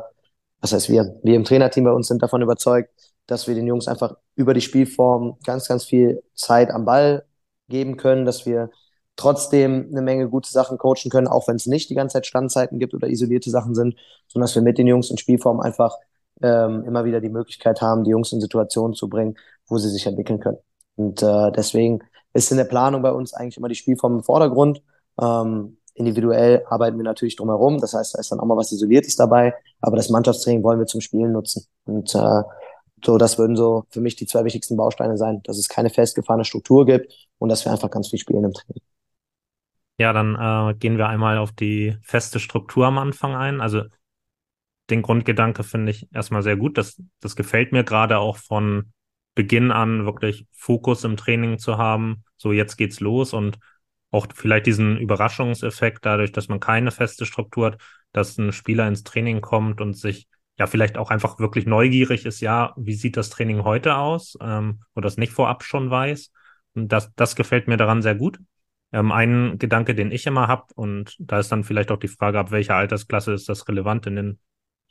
was heißt wir, wir im Trainerteam bei uns sind davon überzeugt, dass wir den Jungs einfach über die Spielform ganz, ganz viel Zeit am Ball geben können, dass wir trotzdem eine Menge gute Sachen coachen können, auch wenn es nicht die ganze Zeit Standzeiten gibt oder isolierte Sachen sind, sondern dass wir mit den Jungs in Spielform einfach ähm, immer wieder die Möglichkeit haben, die Jungs in Situationen zu bringen, wo sie sich entwickeln können. Und äh, deswegen ist in der Planung bei uns eigentlich immer die Spielform im Vordergrund. Ähm, individuell arbeiten wir natürlich drumherum. Das heißt, da ist dann auch mal was Isoliertes dabei. Aber das Mannschaftstraining wollen wir zum Spielen nutzen. Und äh, so, das würden so für mich die zwei wichtigsten Bausteine sein, dass es keine festgefahrene Struktur gibt und dass wir einfach ganz viel spielen im Training. Ja, dann äh, gehen wir einmal auf die feste Struktur am Anfang ein. Also den Grundgedanke finde ich erstmal sehr gut. Das, das gefällt mir gerade auch von Beginn an wirklich Fokus im Training zu haben. So, jetzt geht's los und auch vielleicht diesen Überraschungseffekt dadurch, dass man keine feste Struktur hat, dass ein Spieler ins Training kommt und sich ja vielleicht auch einfach wirklich neugierig ist, ja, wie sieht das Training heute aus ähm, oder das nicht vorab schon weiß. Und das, das gefällt mir daran sehr gut. Ähm, ein Gedanke, den ich immer habe, und da ist dann vielleicht auch die Frage, ab welcher Altersklasse ist das relevant in den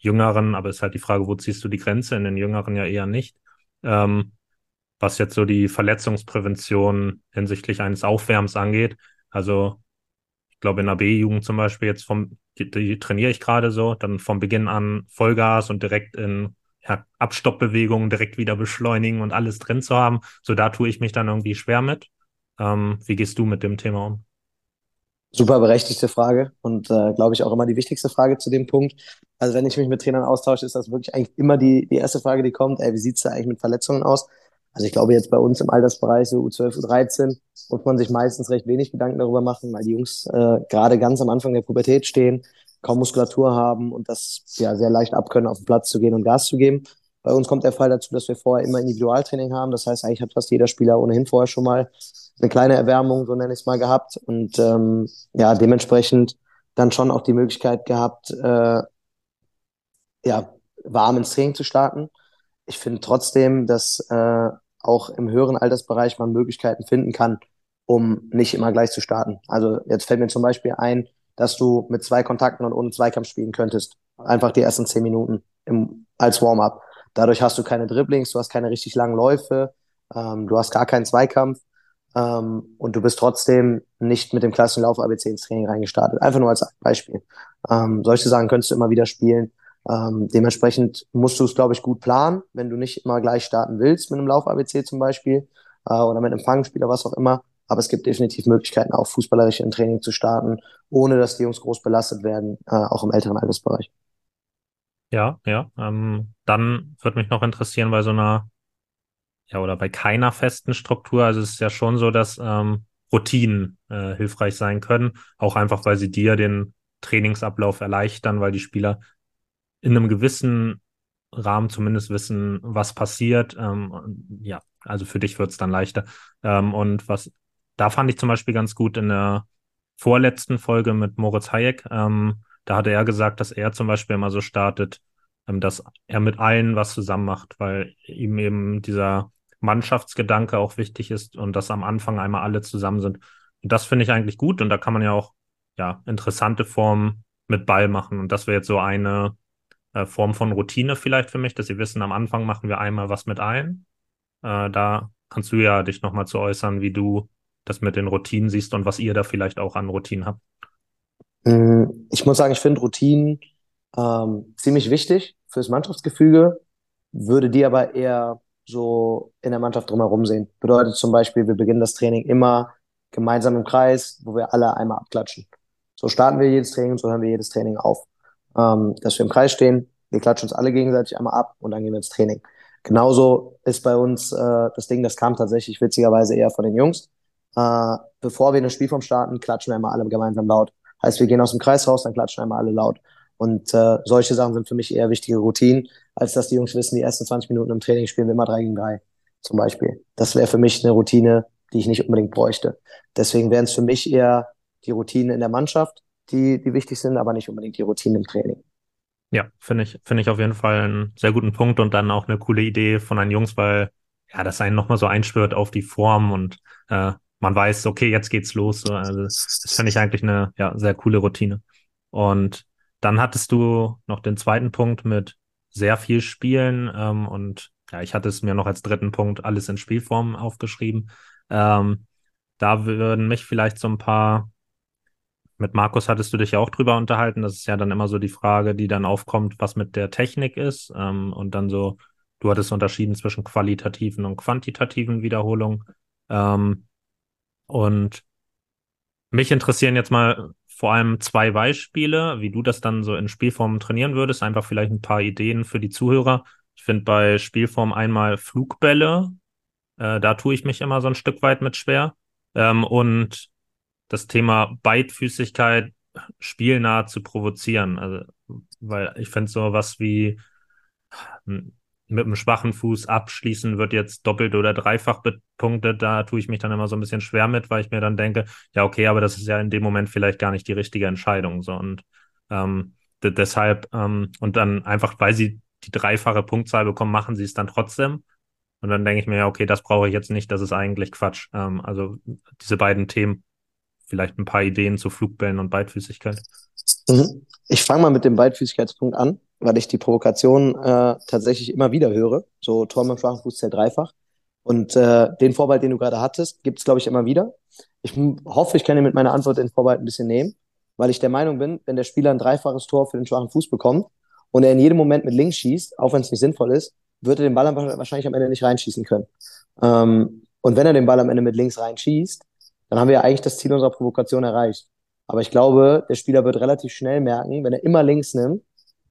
Jüngeren, aber ist halt die Frage, wo ziehst du die Grenze? In den Jüngeren ja eher nicht. Ähm, was jetzt so die Verletzungsprävention hinsichtlich eines Aufwärms angeht. Also ich glaube in der B-Jugend zum Beispiel jetzt vom, die, die trainiere ich gerade so, dann vom Beginn an Vollgas und direkt in ja, Abstoppbewegungen direkt wieder beschleunigen und alles drin zu haben. So da tue ich mich dann irgendwie schwer mit. Ähm, wie gehst du mit dem Thema um? Super berechtigte Frage und äh, glaube ich auch immer die wichtigste Frage zu dem Punkt. Also wenn ich mich mit Trainern austausche, ist das wirklich eigentlich immer die, die erste Frage, die kommt, ey, wie sieht's da eigentlich mit Verletzungen aus? Also ich glaube jetzt bei uns im Altersbereich, so U12, U13, muss man sich meistens recht wenig Gedanken darüber machen, weil die Jungs äh, gerade ganz am Anfang der Pubertät stehen, kaum Muskulatur haben und das ja sehr leicht abkönnen, auf den Platz zu gehen und Gas zu geben. Bei uns kommt der Fall dazu, dass wir vorher immer Individualtraining haben. Das heißt, eigentlich hat fast jeder Spieler ohnehin vorher schon mal eine kleine Erwärmung, so nenne ich es mal, gehabt. Und ähm, ja, dementsprechend dann schon auch die Möglichkeit gehabt, äh, ja, warm ins Training zu starten. Ich finde trotzdem, dass äh, auch im höheren Altersbereich man Möglichkeiten finden kann, um nicht immer gleich zu starten. Also jetzt fällt mir zum Beispiel ein, dass du mit zwei Kontakten und ohne Zweikampf spielen könntest. Einfach die ersten zehn Minuten im, als Warm-up. Dadurch hast du keine Dribblings, du hast keine richtig langen Läufe, ähm, du hast gar keinen Zweikampf ähm, und du bist trotzdem nicht mit dem klassischen Lauf ABC ins Training reingestartet. Einfach nur als Beispiel. Ähm, solche Sachen könntest du immer wieder spielen. Ähm, dementsprechend musst du es, glaube ich, gut planen, wenn du nicht immer gleich starten willst mit einem Lauf-ABC zum Beispiel äh, oder mit einem Fangspieler, was auch immer. Aber es gibt definitiv Möglichkeiten, auch fußballerisch im Training zu starten, ohne dass die Jungs groß belastet werden, äh, auch im älteren Altersbereich. Ja, ja. Ähm, dann würde mich noch interessieren bei so einer, ja, oder bei keiner festen Struktur. Also es ist ja schon so, dass ähm, Routinen äh, hilfreich sein können, auch einfach, weil sie dir den Trainingsablauf erleichtern, weil die Spieler in einem gewissen Rahmen zumindest wissen, was passiert. Ähm, ja, also für dich wird es dann leichter. Ähm, und was da fand ich zum Beispiel ganz gut in der vorletzten Folge mit Moritz Hayek. Ähm, da hatte er gesagt, dass er zum Beispiel immer so startet, ähm, dass er mit allen was zusammen macht, weil ihm eben dieser Mannschaftsgedanke auch wichtig ist und dass am Anfang einmal alle zusammen sind. Und das finde ich eigentlich gut und da kann man ja auch ja interessante Formen mit Ball machen und das wäre jetzt so eine äh, Form von Routine vielleicht für mich, dass sie wissen, am Anfang machen wir einmal was mit allen. Äh, da kannst du ja dich nochmal zu äußern, wie du das mit den Routinen siehst und was ihr da vielleicht auch an Routinen habt. Mm, ich muss sagen, ich finde Routinen ähm, ziemlich wichtig fürs Mannschaftsgefüge, würde die aber eher so in der Mannschaft drumherum sehen. Bedeutet zum Beispiel, wir beginnen das Training immer gemeinsam im Kreis, wo wir alle einmal abklatschen. So starten wir jedes Training und so hören wir jedes Training auf. Ähm, dass wir im Kreis stehen, wir klatschen uns alle gegenseitig einmal ab und dann gehen wir ins Training. Genauso ist bei uns äh, das Ding, das kam tatsächlich witzigerweise eher von den Jungs. Äh, bevor wir in eine Spielform starten, klatschen wir einmal alle gemeinsam laut. Heißt, wir gehen aus dem Kreis raus, dann klatschen einmal alle laut. Und äh, solche Sachen sind für mich eher wichtige Routinen, als dass die Jungs wissen, die ersten 20 Minuten im Training spielen wir immer 3 gegen 3 zum Beispiel. Das wäre für mich eine Routine, die ich nicht unbedingt bräuchte. Deswegen wären es für mich eher die Routinen in der Mannschaft, die, die wichtig sind, aber nicht unbedingt die Routinen im Training. Ja, finde ich, finde ich auf jeden Fall einen sehr guten Punkt und dann auch eine coole Idee von einen Jungs, weil ja, das einen nochmal so einschwört auf die Form und äh, man weiß, okay, jetzt geht's los. Also das finde ich eigentlich eine ja, sehr coole Routine. Und dann hattest du noch den zweiten Punkt mit sehr viel Spielen ähm, und ja, ich hatte es mir noch als dritten Punkt alles in Spielform aufgeschrieben. Ähm, da würden mich vielleicht so ein paar, mit Markus hattest du dich ja auch drüber unterhalten, das ist ja dann immer so die Frage, die dann aufkommt, was mit der Technik ist ähm, und dann so, du hattest unterschieden zwischen qualitativen und quantitativen Wiederholungen. Ähm, und mich interessieren jetzt mal vor allem zwei Beispiele, wie du das dann so in Spielform trainieren würdest. Einfach vielleicht ein paar Ideen für die Zuhörer. Ich finde bei Spielform einmal Flugbälle. Äh, da tue ich mich immer so ein Stück weit mit schwer. Ähm, und das Thema Beidfüßigkeit spielnah zu provozieren. Also, weil ich finde so was wie hm, mit einem schwachen Fuß abschließen wird jetzt doppelt oder dreifach bepunktet. Da tue ich mich dann immer so ein bisschen schwer mit, weil ich mir dann denke, ja, okay, aber das ist ja in dem Moment vielleicht gar nicht die richtige Entscheidung. So und ähm, deshalb, ähm, und dann einfach, weil sie die dreifache Punktzahl bekommen, machen sie es dann trotzdem. Und dann denke ich mir, ja, okay, das brauche ich jetzt nicht, das ist eigentlich Quatsch. Ähm, also diese beiden Themen, vielleicht ein paar Ideen zu Flugbällen und Beidfüßigkeit. Mhm. Ich fange mal mit dem Beidfüßigkeitspunkt an weil ich die Provokation äh, tatsächlich immer wieder höre. So Tor mit schwachen Fuß zählt dreifach. Und äh, den Vorbehalt, den du gerade hattest, gibt es, glaube ich, immer wieder. Ich hoffe, ich kann dir mit meiner Antwort den Vorbehalt ein bisschen nehmen, weil ich der Meinung bin, wenn der Spieler ein dreifaches Tor für den schwachen Fuß bekommt und er in jedem Moment mit links schießt, auch wenn es nicht sinnvoll ist, wird er den Ball wahrscheinlich am Ende nicht reinschießen können. Ähm, und wenn er den Ball am Ende mit links reinschießt, dann haben wir eigentlich das Ziel unserer Provokation erreicht. Aber ich glaube, der Spieler wird relativ schnell merken, wenn er immer links nimmt,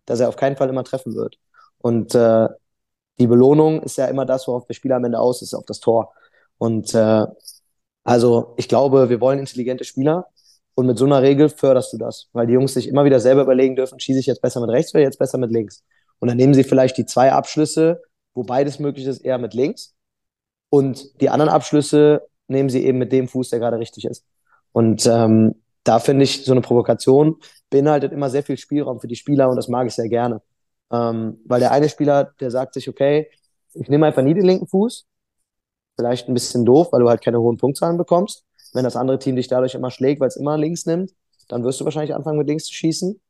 dass er auf keinen Fall immer treffen wird. Und äh, die Belohnung ist ja immer das, worauf der Spieler am Ende aus ist, auf das Tor. Und äh, also ich glaube, wir wollen intelligente Spieler und mit so einer Regel förderst du das, weil die Jungs sich immer wieder selber überlegen dürfen, schieße ich jetzt besser mit rechts oder jetzt besser mit links. Und dann nehmen sie vielleicht die zwei Abschlüsse, wo beides möglich ist, eher mit links. Und die anderen Abschlüsse nehmen sie eben mit dem Fuß, der gerade richtig ist. Und ähm, da finde ich, so eine Provokation beinhaltet immer sehr viel Spielraum für die Spieler und das mag ich sehr gerne. Ähm, weil der eine Spieler, der sagt sich, okay, ich nehme einfach nie den linken Fuß, vielleicht ein bisschen doof, weil du halt keine hohen Punktzahlen bekommst. Wenn das andere Team dich dadurch immer schlägt, weil es immer links nimmt, dann wirst du wahrscheinlich anfangen, mit links zu schießen.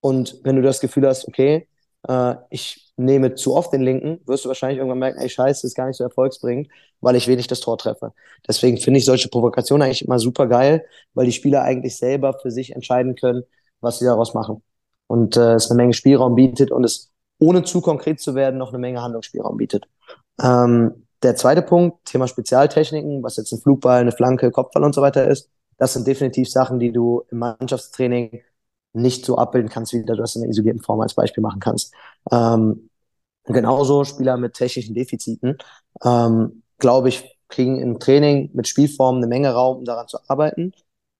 Und wenn du das Gefühl hast, okay, äh, ich nehme zu oft den linken, wirst du wahrscheinlich irgendwann merken, ey, scheiße, ist gar nicht so erfolgsbringend, weil ich wenig das Tor treffe. Deswegen finde ich solche Provokationen eigentlich immer super geil, weil die Spieler eigentlich selber für sich entscheiden können, was sie daraus machen. Und äh, es eine Menge Spielraum bietet und es ohne zu konkret zu werden noch eine Menge Handlungsspielraum bietet. Ähm, der zweite Punkt, Thema Spezialtechniken, was jetzt ein Flugball, eine Flanke, Kopfball und so weiter ist, das sind definitiv Sachen, die du im Mannschaftstraining nicht so abbilden kannst, wie du das in der isolierten Form als Beispiel machen kannst. Ähm, genauso Spieler mit technischen Defiziten, ähm, glaube ich, kriegen im Training mit Spielformen eine Menge Raum, um daran zu arbeiten,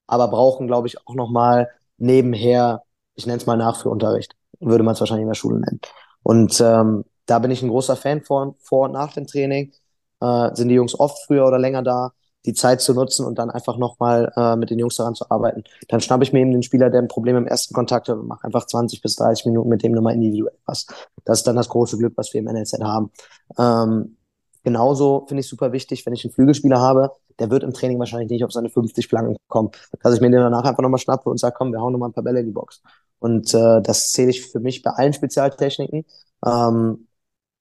aber brauchen, glaube ich, auch nochmal nebenher, ich nenne es mal Nachführunterricht, würde man es wahrscheinlich in der Schule nennen. Und ähm, da bin ich ein großer Fan von, vor und nach dem Training. Äh, sind die Jungs oft früher oder länger da, die Zeit zu nutzen und dann einfach nochmal äh, mit den Jungs daran zu arbeiten. Dann schnappe ich mir eben den Spieler, der ein Problem im ersten Kontakt hat und mache einfach 20 bis 30 Minuten mit dem nochmal individuell was. Das ist dann das große Glück, was wir im NLZ haben. Ähm, genauso finde ich super wichtig, wenn ich einen Flügelspieler habe, der wird im Training wahrscheinlich nicht auf seine 50 Flanken kommen, dass ich mir den danach einfach nochmal schnappe und sage, komm, wir hauen nochmal ein paar Bälle in die Box. Und äh, das zähle ich für mich bei allen Spezialtechniken. Ähm,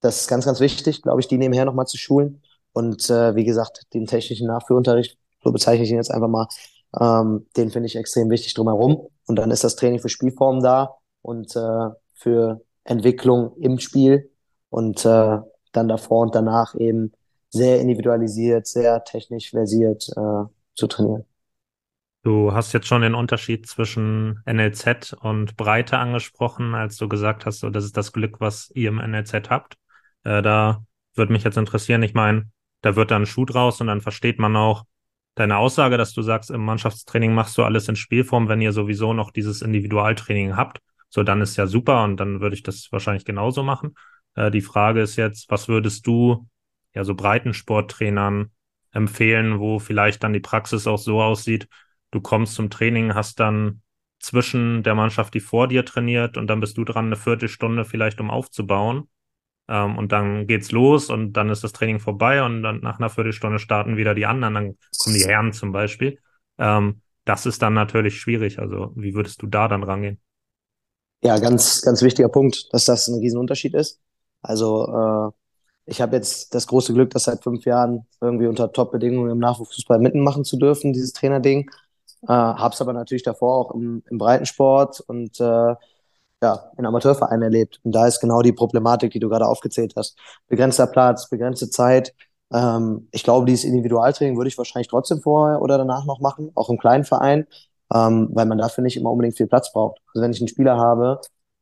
das ist ganz, ganz wichtig, glaube ich, die nebenher nochmal zu schulen. Und äh, wie gesagt, den technischen Nachführunterricht, so bezeichne ich ihn jetzt einfach mal, ähm, den finde ich extrem wichtig drumherum. Und dann ist das Training für Spielformen da und äh, für Entwicklung im Spiel und äh, dann davor und danach eben sehr individualisiert, sehr technisch versiert äh, zu trainieren. Du hast jetzt schon den Unterschied zwischen NLZ und Breite angesprochen, als du gesagt hast, so das ist das Glück, was ihr im NLZ habt. Äh, da würde mich jetzt interessieren, ich meine, da wird dann ein Schuh draus und dann versteht man auch deine Aussage, dass du sagst, im Mannschaftstraining machst du alles in Spielform, wenn ihr sowieso noch dieses Individualtraining habt. So, dann ist ja super und dann würde ich das wahrscheinlich genauso machen. Äh, die Frage ist jetzt, was würdest du ja so Breitensporttrainern empfehlen, wo vielleicht dann die Praxis auch so aussieht, du kommst zum Training, hast dann zwischen der Mannschaft, die vor dir trainiert und dann bist du dran, eine Viertelstunde vielleicht, um aufzubauen. Ähm, und dann geht's los und dann ist das Training vorbei und dann nach einer Viertelstunde starten wieder die anderen, dann kommen die Herren zum Beispiel. Ähm, das ist dann natürlich schwierig. Also wie würdest du da dann rangehen? Ja, ganz, ganz wichtiger Punkt, dass das ein Riesenunterschied ist. Also äh, ich habe jetzt das große Glück, das seit fünf Jahren irgendwie unter Top-Bedingungen im Nachwuchsfußball mitmachen zu dürfen, dieses Trainerding. Äh, hab's aber natürlich davor auch im, im Breitensport und äh, ja, in Amateurvereinen erlebt. Und da ist genau die Problematik, die du gerade aufgezählt hast. Begrenzter Platz, begrenzte Zeit. Ähm, ich glaube, dieses Individualtraining würde ich wahrscheinlich trotzdem vorher oder danach noch machen, auch im kleinen Verein, ähm, weil man dafür nicht immer unbedingt viel Platz braucht. Also wenn ich einen Spieler habe,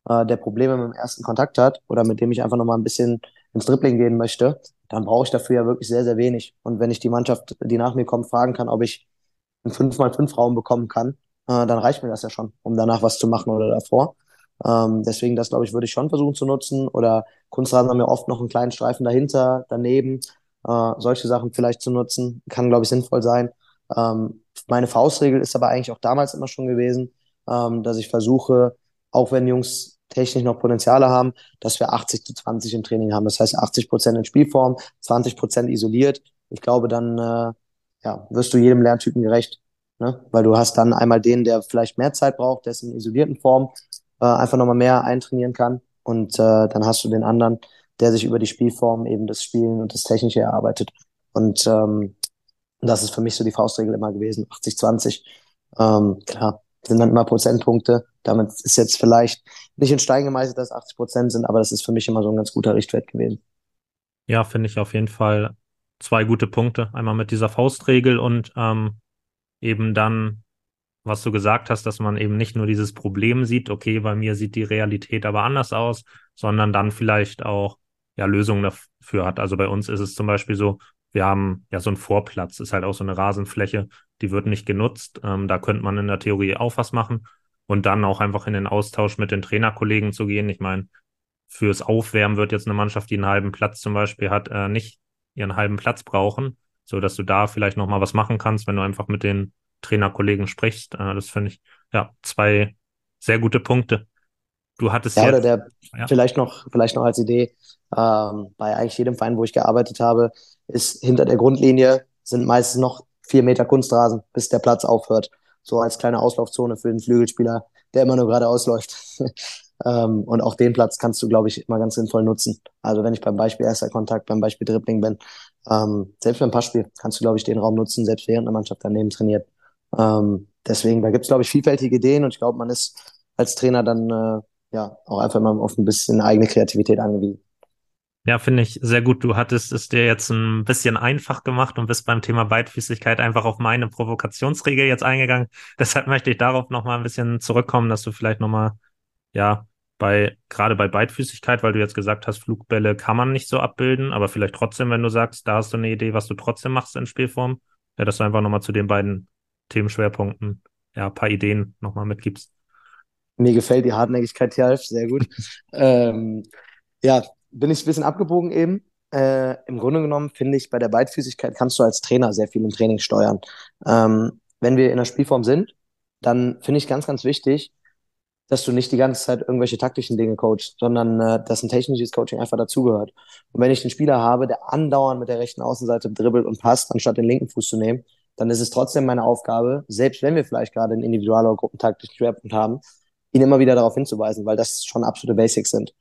äh, der Probleme mit dem ersten Kontakt hat oder mit dem ich einfach noch mal ein bisschen ins Dribbling gehen möchte, dann brauche ich dafür ja wirklich sehr, sehr wenig. Und wenn ich die Mannschaft, die nach mir kommt, fragen kann, ob ich einen 5x5 Raum bekommen kann, äh, dann reicht mir das ja schon, um danach was zu machen oder davor. Ähm, deswegen, das glaube ich, würde ich schon versuchen zu nutzen. Oder Kunstrasen haben ja oft noch einen kleinen Streifen dahinter, daneben. Äh, solche Sachen vielleicht zu nutzen, kann, glaube ich, sinnvoll sein. Ähm, meine Faustregel ist aber eigentlich auch damals immer schon gewesen, ähm, dass ich versuche, auch wenn Jungs technisch noch Potenziale haben, dass wir 80 zu 20 im Training haben. Das heißt 80 Prozent in Spielform, 20 Prozent isoliert. Ich glaube, dann äh, ja, wirst du jedem Lerntypen gerecht. Ne? Weil du hast dann einmal den, der vielleicht mehr Zeit braucht, in isolierten Form, äh, einfach nochmal mehr eintrainieren kann. Und äh, dann hast du den anderen, der sich über die Spielform eben das Spielen und das Technische erarbeitet. Und ähm, das ist für mich so die Faustregel immer gewesen, 80-20. Ähm, klar, sind dann immer Prozentpunkte. Damit ist jetzt vielleicht nicht in Stein gemeißelt, dass 80 Prozent sind, aber das ist für mich immer so ein ganz guter Richtwert gewesen. Ja, finde ich auf jeden Fall zwei gute Punkte. Einmal mit dieser Faustregel und ähm, eben dann was du gesagt hast, dass man eben nicht nur dieses Problem sieht, okay, bei mir sieht die Realität aber anders aus, sondern dann vielleicht auch ja Lösungen dafür hat. Also bei uns ist es zum Beispiel so, wir haben ja so einen Vorplatz, ist halt auch so eine Rasenfläche, die wird nicht genutzt. Ähm, da könnte man in der Theorie auch was machen und dann auch einfach in den Austausch mit den Trainerkollegen zu gehen. Ich meine, fürs Aufwärmen wird jetzt eine Mannschaft, die einen halben Platz zum Beispiel hat, äh, nicht ihren halben Platz brauchen, so dass du da vielleicht noch mal was machen kannst, wenn du einfach mit den Trainerkollegen sprichst. Äh, das finde ich ja zwei sehr gute Punkte. Du hattest ja, oder der ja. vielleicht noch vielleicht noch als Idee ähm, bei eigentlich jedem Verein, wo ich gearbeitet habe, ist hinter der Grundlinie sind meistens noch vier Meter Kunstrasen, bis der Platz aufhört. So als kleine Auslaufzone für den Flügelspieler, der immer nur gerade ausläuft. ähm, und auch den Platz kannst du, glaube ich, immer ganz sinnvoll nutzen. Also wenn ich beim Beispiel erster Kontakt, beim Beispiel Dribbling bin, ähm, selbst beim Passspiel kannst du, glaube ich, den Raum nutzen, selbst während eine Mannschaft daneben trainiert. Ähm, deswegen, da gibt es, glaube ich, vielfältige Ideen und ich glaube, man ist als Trainer dann äh, ja auch einfach mal auf ein bisschen eigene Kreativität angewiesen. Ja, finde ich sehr gut. Du hattest es dir jetzt ein bisschen einfach gemacht und bist beim Thema Beidfüßigkeit einfach auf meine Provokationsregel jetzt eingegangen. Deshalb möchte ich darauf nochmal ein bisschen zurückkommen, dass du vielleicht nochmal, ja, bei, gerade bei Beidfüßigkeit, weil du jetzt gesagt hast, Flugbälle kann man nicht so abbilden, aber vielleicht trotzdem, wenn du sagst, da hast du eine Idee, was du trotzdem machst in Spielform, ja, dass du einfach nochmal zu den beiden Themenschwerpunkten, ja, ein paar Ideen nochmal mitgibst. Mir gefällt die Hartnäckigkeit, Tjalf, sehr gut. ähm, ja, bin ich ein bisschen abgebogen eben. Äh, Im Grunde genommen finde ich, bei der Beidfüßigkeit kannst du als Trainer sehr viel im Training steuern. Ähm, wenn wir in der Spielform sind, dann finde ich ganz, ganz wichtig, dass du nicht die ganze Zeit irgendwelche taktischen Dinge coachst, sondern äh, dass ein technisches Coaching einfach dazugehört. Und wenn ich einen Spieler habe, der andauernd mit der rechten Außenseite dribbelt und passt, anstatt den linken Fuß zu nehmen, dann ist es trotzdem meine Aufgabe, selbst wenn wir vielleicht gerade einen Individual- oder gruppentaktischen Schwerpunkt haben, ihn immer wieder darauf hinzuweisen, weil das schon absolute Basics sind.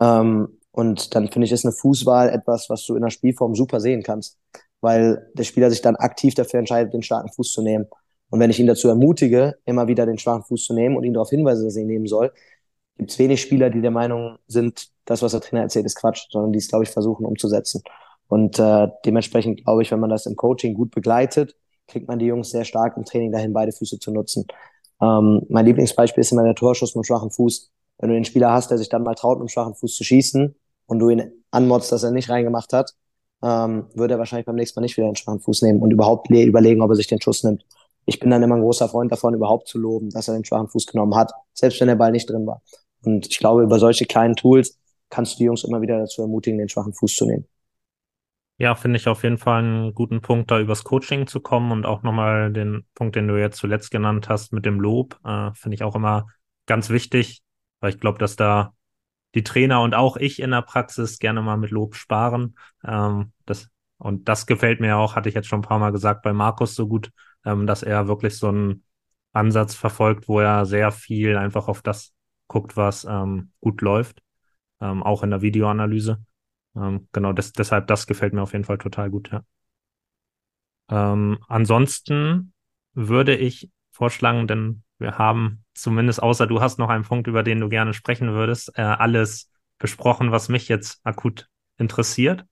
Ähm, und dann finde ich, ist eine Fußwahl etwas, was du in der Spielform super sehen kannst, weil der Spieler sich dann aktiv dafür entscheidet, den starken Fuß zu nehmen. Und wenn ich ihn dazu ermutige, immer wieder den schwachen Fuß zu nehmen und ihn darauf hinweise, dass er ihn nehmen soll, gibt es wenig Spieler, die der Meinung sind, das, was der Trainer erzählt, ist Quatsch, sondern die es, glaube ich, versuchen umzusetzen. Und äh, dementsprechend glaube ich, wenn man das im Coaching gut begleitet, kriegt man die Jungs sehr stark im Training dahin, beide Füße zu nutzen. Ähm, mein Lieblingsbeispiel ist immer der Torschuss mit dem schwachen Fuß. Wenn du den Spieler hast, der sich dann mal traut, mit schwachen Fuß zu schießen und du ihn anmotzt, dass er nicht reingemacht hat, ähm, würde er wahrscheinlich beim nächsten Mal nicht wieder den schwachen Fuß nehmen und überhaupt überlegen, ob er sich den Schuss nimmt. Ich bin dann immer ein großer Freund davon, überhaupt zu loben, dass er den schwachen Fuß genommen hat, selbst wenn der Ball nicht drin war. Und ich glaube, über solche kleinen Tools kannst du die Jungs immer wieder dazu ermutigen, den schwachen Fuß zu nehmen. Ja, finde ich auf jeden Fall einen guten Punkt, da übers Coaching zu kommen und auch nochmal den Punkt, den du jetzt zuletzt genannt hast mit dem Lob, äh, finde ich auch immer ganz wichtig, weil ich glaube, dass da die Trainer und auch ich in der Praxis gerne mal mit Lob sparen. Ähm, das, und das gefällt mir auch, hatte ich jetzt schon ein paar Mal gesagt, bei Markus so gut, ähm, dass er wirklich so einen Ansatz verfolgt, wo er sehr viel einfach auf das guckt, was ähm, gut läuft, ähm, auch in der Videoanalyse. Ähm, genau, das, deshalb, das gefällt mir auf jeden Fall total gut, ja. Ähm, ansonsten würde ich vorschlagen, denn wir haben zumindest, außer du hast noch einen Punkt, über den du gerne sprechen würdest, äh, alles besprochen, was mich jetzt akut interessiert.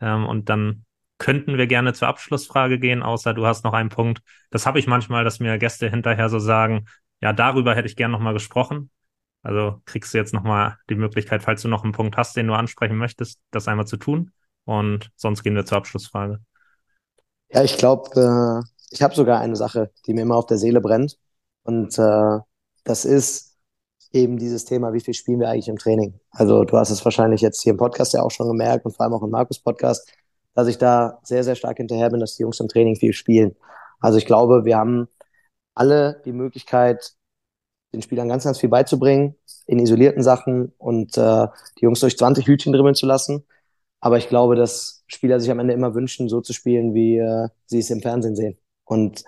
Ähm, und dann könnten wir gerne zur Abschlussfrage gehen, außer du hast noch einen Punkt. Das habe ich manchmal, dass mir Gäste hinterher so sagen, ja, darüber hätte ich gerne nochmal gesprochen. Also kriegst du jetzt nochmal die Möglichkeit, falls du noch einen Punkt hast, den du ansprechen möchtest, das einmal zu tun. Und sonst gehen wir zur Abschlussfrage. Ja, ich glaube, äh, ich habe sogar eine Sache, die mir immer auf der Seele brennt. Und äh, das ist eben dieses Thema, wie viel spielen wir eigentlich im Training? Also du hast es wahrscheinlich jetzt hier im Podcast ja auch schon gemerkt und vor allem auch im Markus Podcast, dass ich da sehr, sehr stark hinterher bin, dass die Jungs im Training viel spielen. Also ich glaube, wir haben alle die Möglichkeit, den Spielern ganz, ganz viel beizubringen in isolierten Sachen und äh, die Jungs durch 20 Hütchen dribbeln zu lassen. Aber ich glaube, dass Spieler sich am Ende immer wünschen, so zu spielen, wie äh, sie es im Fernsehen sehen. Und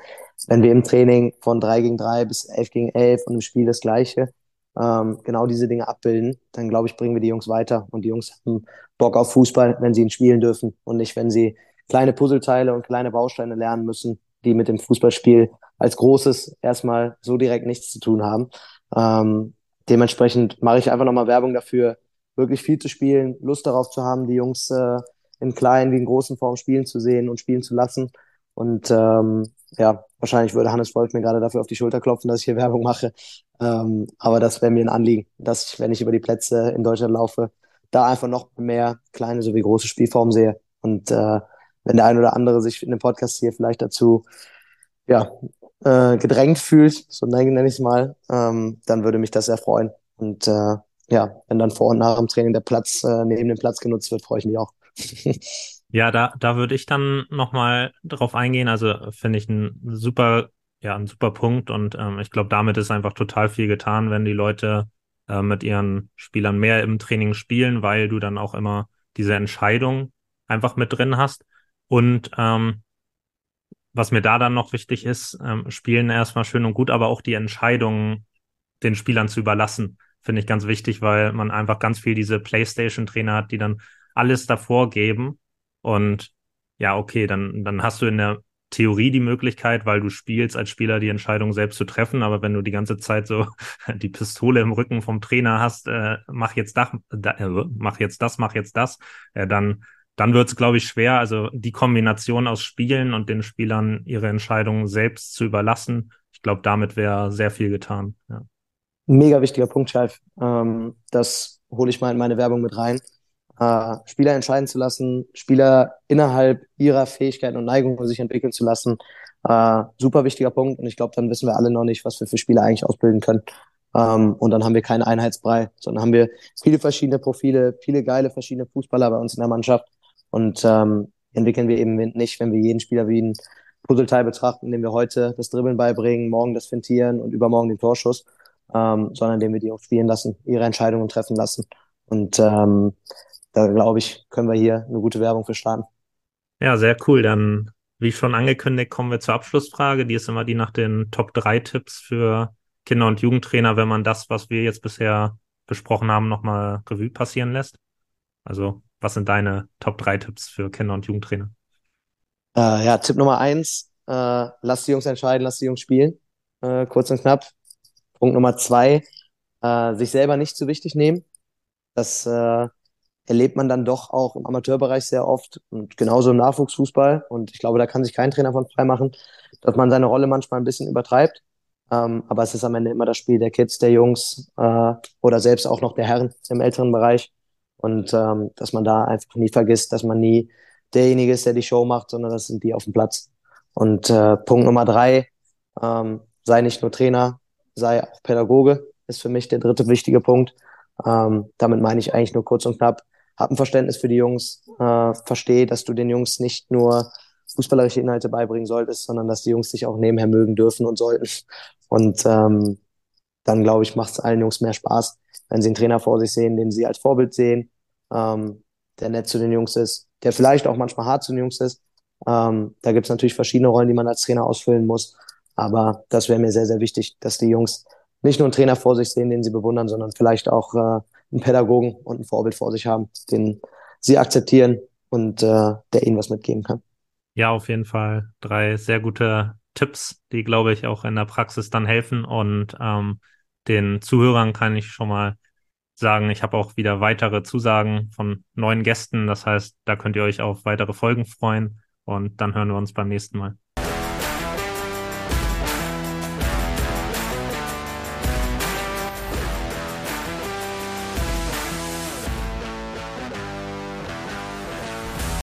wenn wir im Training von 3 gegen 3 bis 11 gegen 11 und im Spiel das Gleiche ähm, genau diese Dinge abbilden, dann glaube ich, bringen wir die Jungs weiter. Und die Jungs haben Bock auf Fußball, wenn sie ihn spielen dürfen und nicht, wenn sie kleine Puzzleteile und kleine Bausteine lernen müssen, die mit dem Fußballspiel als Großes erstmal so direkt nichts zu tun haben. Ähm, dementsprechend mache ich einfach nochmal Werbung dafür, wirklich viel zu spielen, Lust darauf zu haben, die Jungs äh, in kleinen wie in großen Form spielen zu sehen und spielen zu lassen. Und ähm, ja, Wahrscheinlich würde Hannes Volk mir gerade dafür auf die Schulter klopfen, dass ich hier Werbung mache. Ähm, aber das wäre mir ein Anliegen, dass ich, wenn ich über die Plätze in Deutschland laufe, da einfach noch mehr kleine sowie große Spielformen sehe. Und äh, wenn der ein oder andere sich in dem Podcast hier vielleicht dazu ja, äh, gedrängt fühlt, so nenne ich es mal, ähm, dann würde mich das sehr freuen. Und äh, ja, wenn dann vor und nach dem Training der Platz äh, neben dem Platz genutzt wird, freue ich mich auch. ja, da, da würde ich dann nochmal drauf eingehen. Also finde ich ein super, ja, ein super Punkt. Und ähm, ich glaube, damit ist einfach total viel getan, wenn die Leute äh, mit ihren Spielern mehr im Training spielen, weil du dann auch immer diese Entscheidung einfach mit drin hast. Und ähm, was mir da dann noch wichtig ist, ähm, spielen erstmal schön und gut, aber auch die Entscheidungen den Spielern zu überlassen, finde ich ganz wichtig, weil man einfach ganz viel diese Playstation-Trainer hat, die dann alles davor geben. Und ja, okay, dann, dann hast du in der Theorie die Möglichkeit, weil du spielst als Spieler die Entscheidung selbst zu treffen, aber wenn du die ganze Zeit so die Pistole im Rücken vom Trainer hast, äh, mach jetzt das, da, äh, mach jetzt das, mach jetzt das, äh, dann dann wird es, glaube ich, schwer, also die Kombination aus Spielen und den Spielern ihre Entscheidungen selbst zu überlassen. Ich glaube, damit wäre sehr viel getan. Ja. Mega wichtiger Punkt, Scheif. Ähm, das hole ich mal in meine Werbung mit rein. Äh, Spieler entscheiden zu lassen, Spieler innerhalb ihrer Fähigkeiten und Neigungen sich entwickeln zu lassen. Äh, super wichtiger Punkt. Und ich glaube, dann wissen wir alle noch nicht, was wir für Spieler eigentlich ausbilden können. Ähm, und dann haben wir keinen Einheitsbrei, sondern haben wir viele verschiedene Profile, viele geile verschiedene Fußballer bei uns in der Mannschaft. Und ähm, entwickeln wir eben nicht, wenn wir jeden Spieler wie ein Puzzleteil betrachten, dem wir heute das Dribbeln beibringen, morgen das Fintieren und übermorgen den Torschuss, ähm, sondern indem wir die auch spielen lassen, ihre Entscheidungen treffen lassen. Und ähm, da glaube ich, können wir hier eine gute Werbung für starten. Ja, sehr cool. Dann, wie schon angekündigt, kommen wir zur Abschlussfrage. Die ist immer die nach den Top 3 Tipps für Kinder- und Jugendtrainer, wenn man das, was wir jetzt bisher besprochen haben, nochmal Revue passieren lässt. Also was sind deine Top 3 Tipps für Kinder- und Jugendtrainer? Äh, ja, Tipp Nummer eins, äh, lass die Jungs entscheiden, lass die Jungs spielen. Äh, kurz und knapp. Punkt Nummer zwei, äh, sich selber nicht zu wichtig nehmen. Das äh, erlebt man dann doch auch im Amateurbereich sehr oft und genauso im Nachwuchsfußball. Und ich glaube, da kann sich kein Trainer von frei machen, dass man seine Rolle manchmal ein bisschen übertreibt. Ähm, aber es ist am Ende immer das Spiel der Kids, der Jungs äh, oder selbst auch noch der Herren im älteren Bereich. Und ähm, dass man da einfach nie vergisst, dass man nie derjenige ist, der die Show macht, sondern das sind die auf dem Platz. Und äh, Punkt Nummer drei, ähm, sei nicht nur Trainer, sei auch Pädagoge, ist für mich der dritte wichtige Punkt. Ähm, damit meine ich eigentlich nur kurz und knapp, hab ein Verständnis für die Jungs, äh, verstehe, dass du den Jungs nicht nur fußballerische Inhalte beibringen solltest, sondern dass die Jungs dich auch nebenher mögen dürfen und sollten. Und ähm, dann, glaube ich, macht es allen Jungs mehr Spaß, wenn sie einen Trainer vor sich sehen, den sie als Vorbild sehen, ähm, der nett zu den Jungs ist, der vielleicht auch manchmal hart zu den Jungs ist. Ähm, da gibt es natürlich verschiedene Rollen, die man als Trainer ausfüllen muss. Aber das wäre mir sehr, sehr wichtig, dass die Jungs nicht nur einen Trainer vor sich sehen, den sie bewundern, sondern vielleicht auch äh, einen Pädagogen und ein Vorbild vor sich haben, den sie akzeptieren und äh, der ihnen was mitgeben kann. Ja, auf jeden Fall drei sehr gute Tipps, die, glaube ich, auch in der Praxis dann helfen. Und ähm, den Zuhörern kann ich schon mal sagen, ich habe auch wieder weitere Zusagen von neuen Gästen. Das heißt, da könnt ihr euch auf weitere Folgen freuen und dann hören wir uns beim nächsten Mal.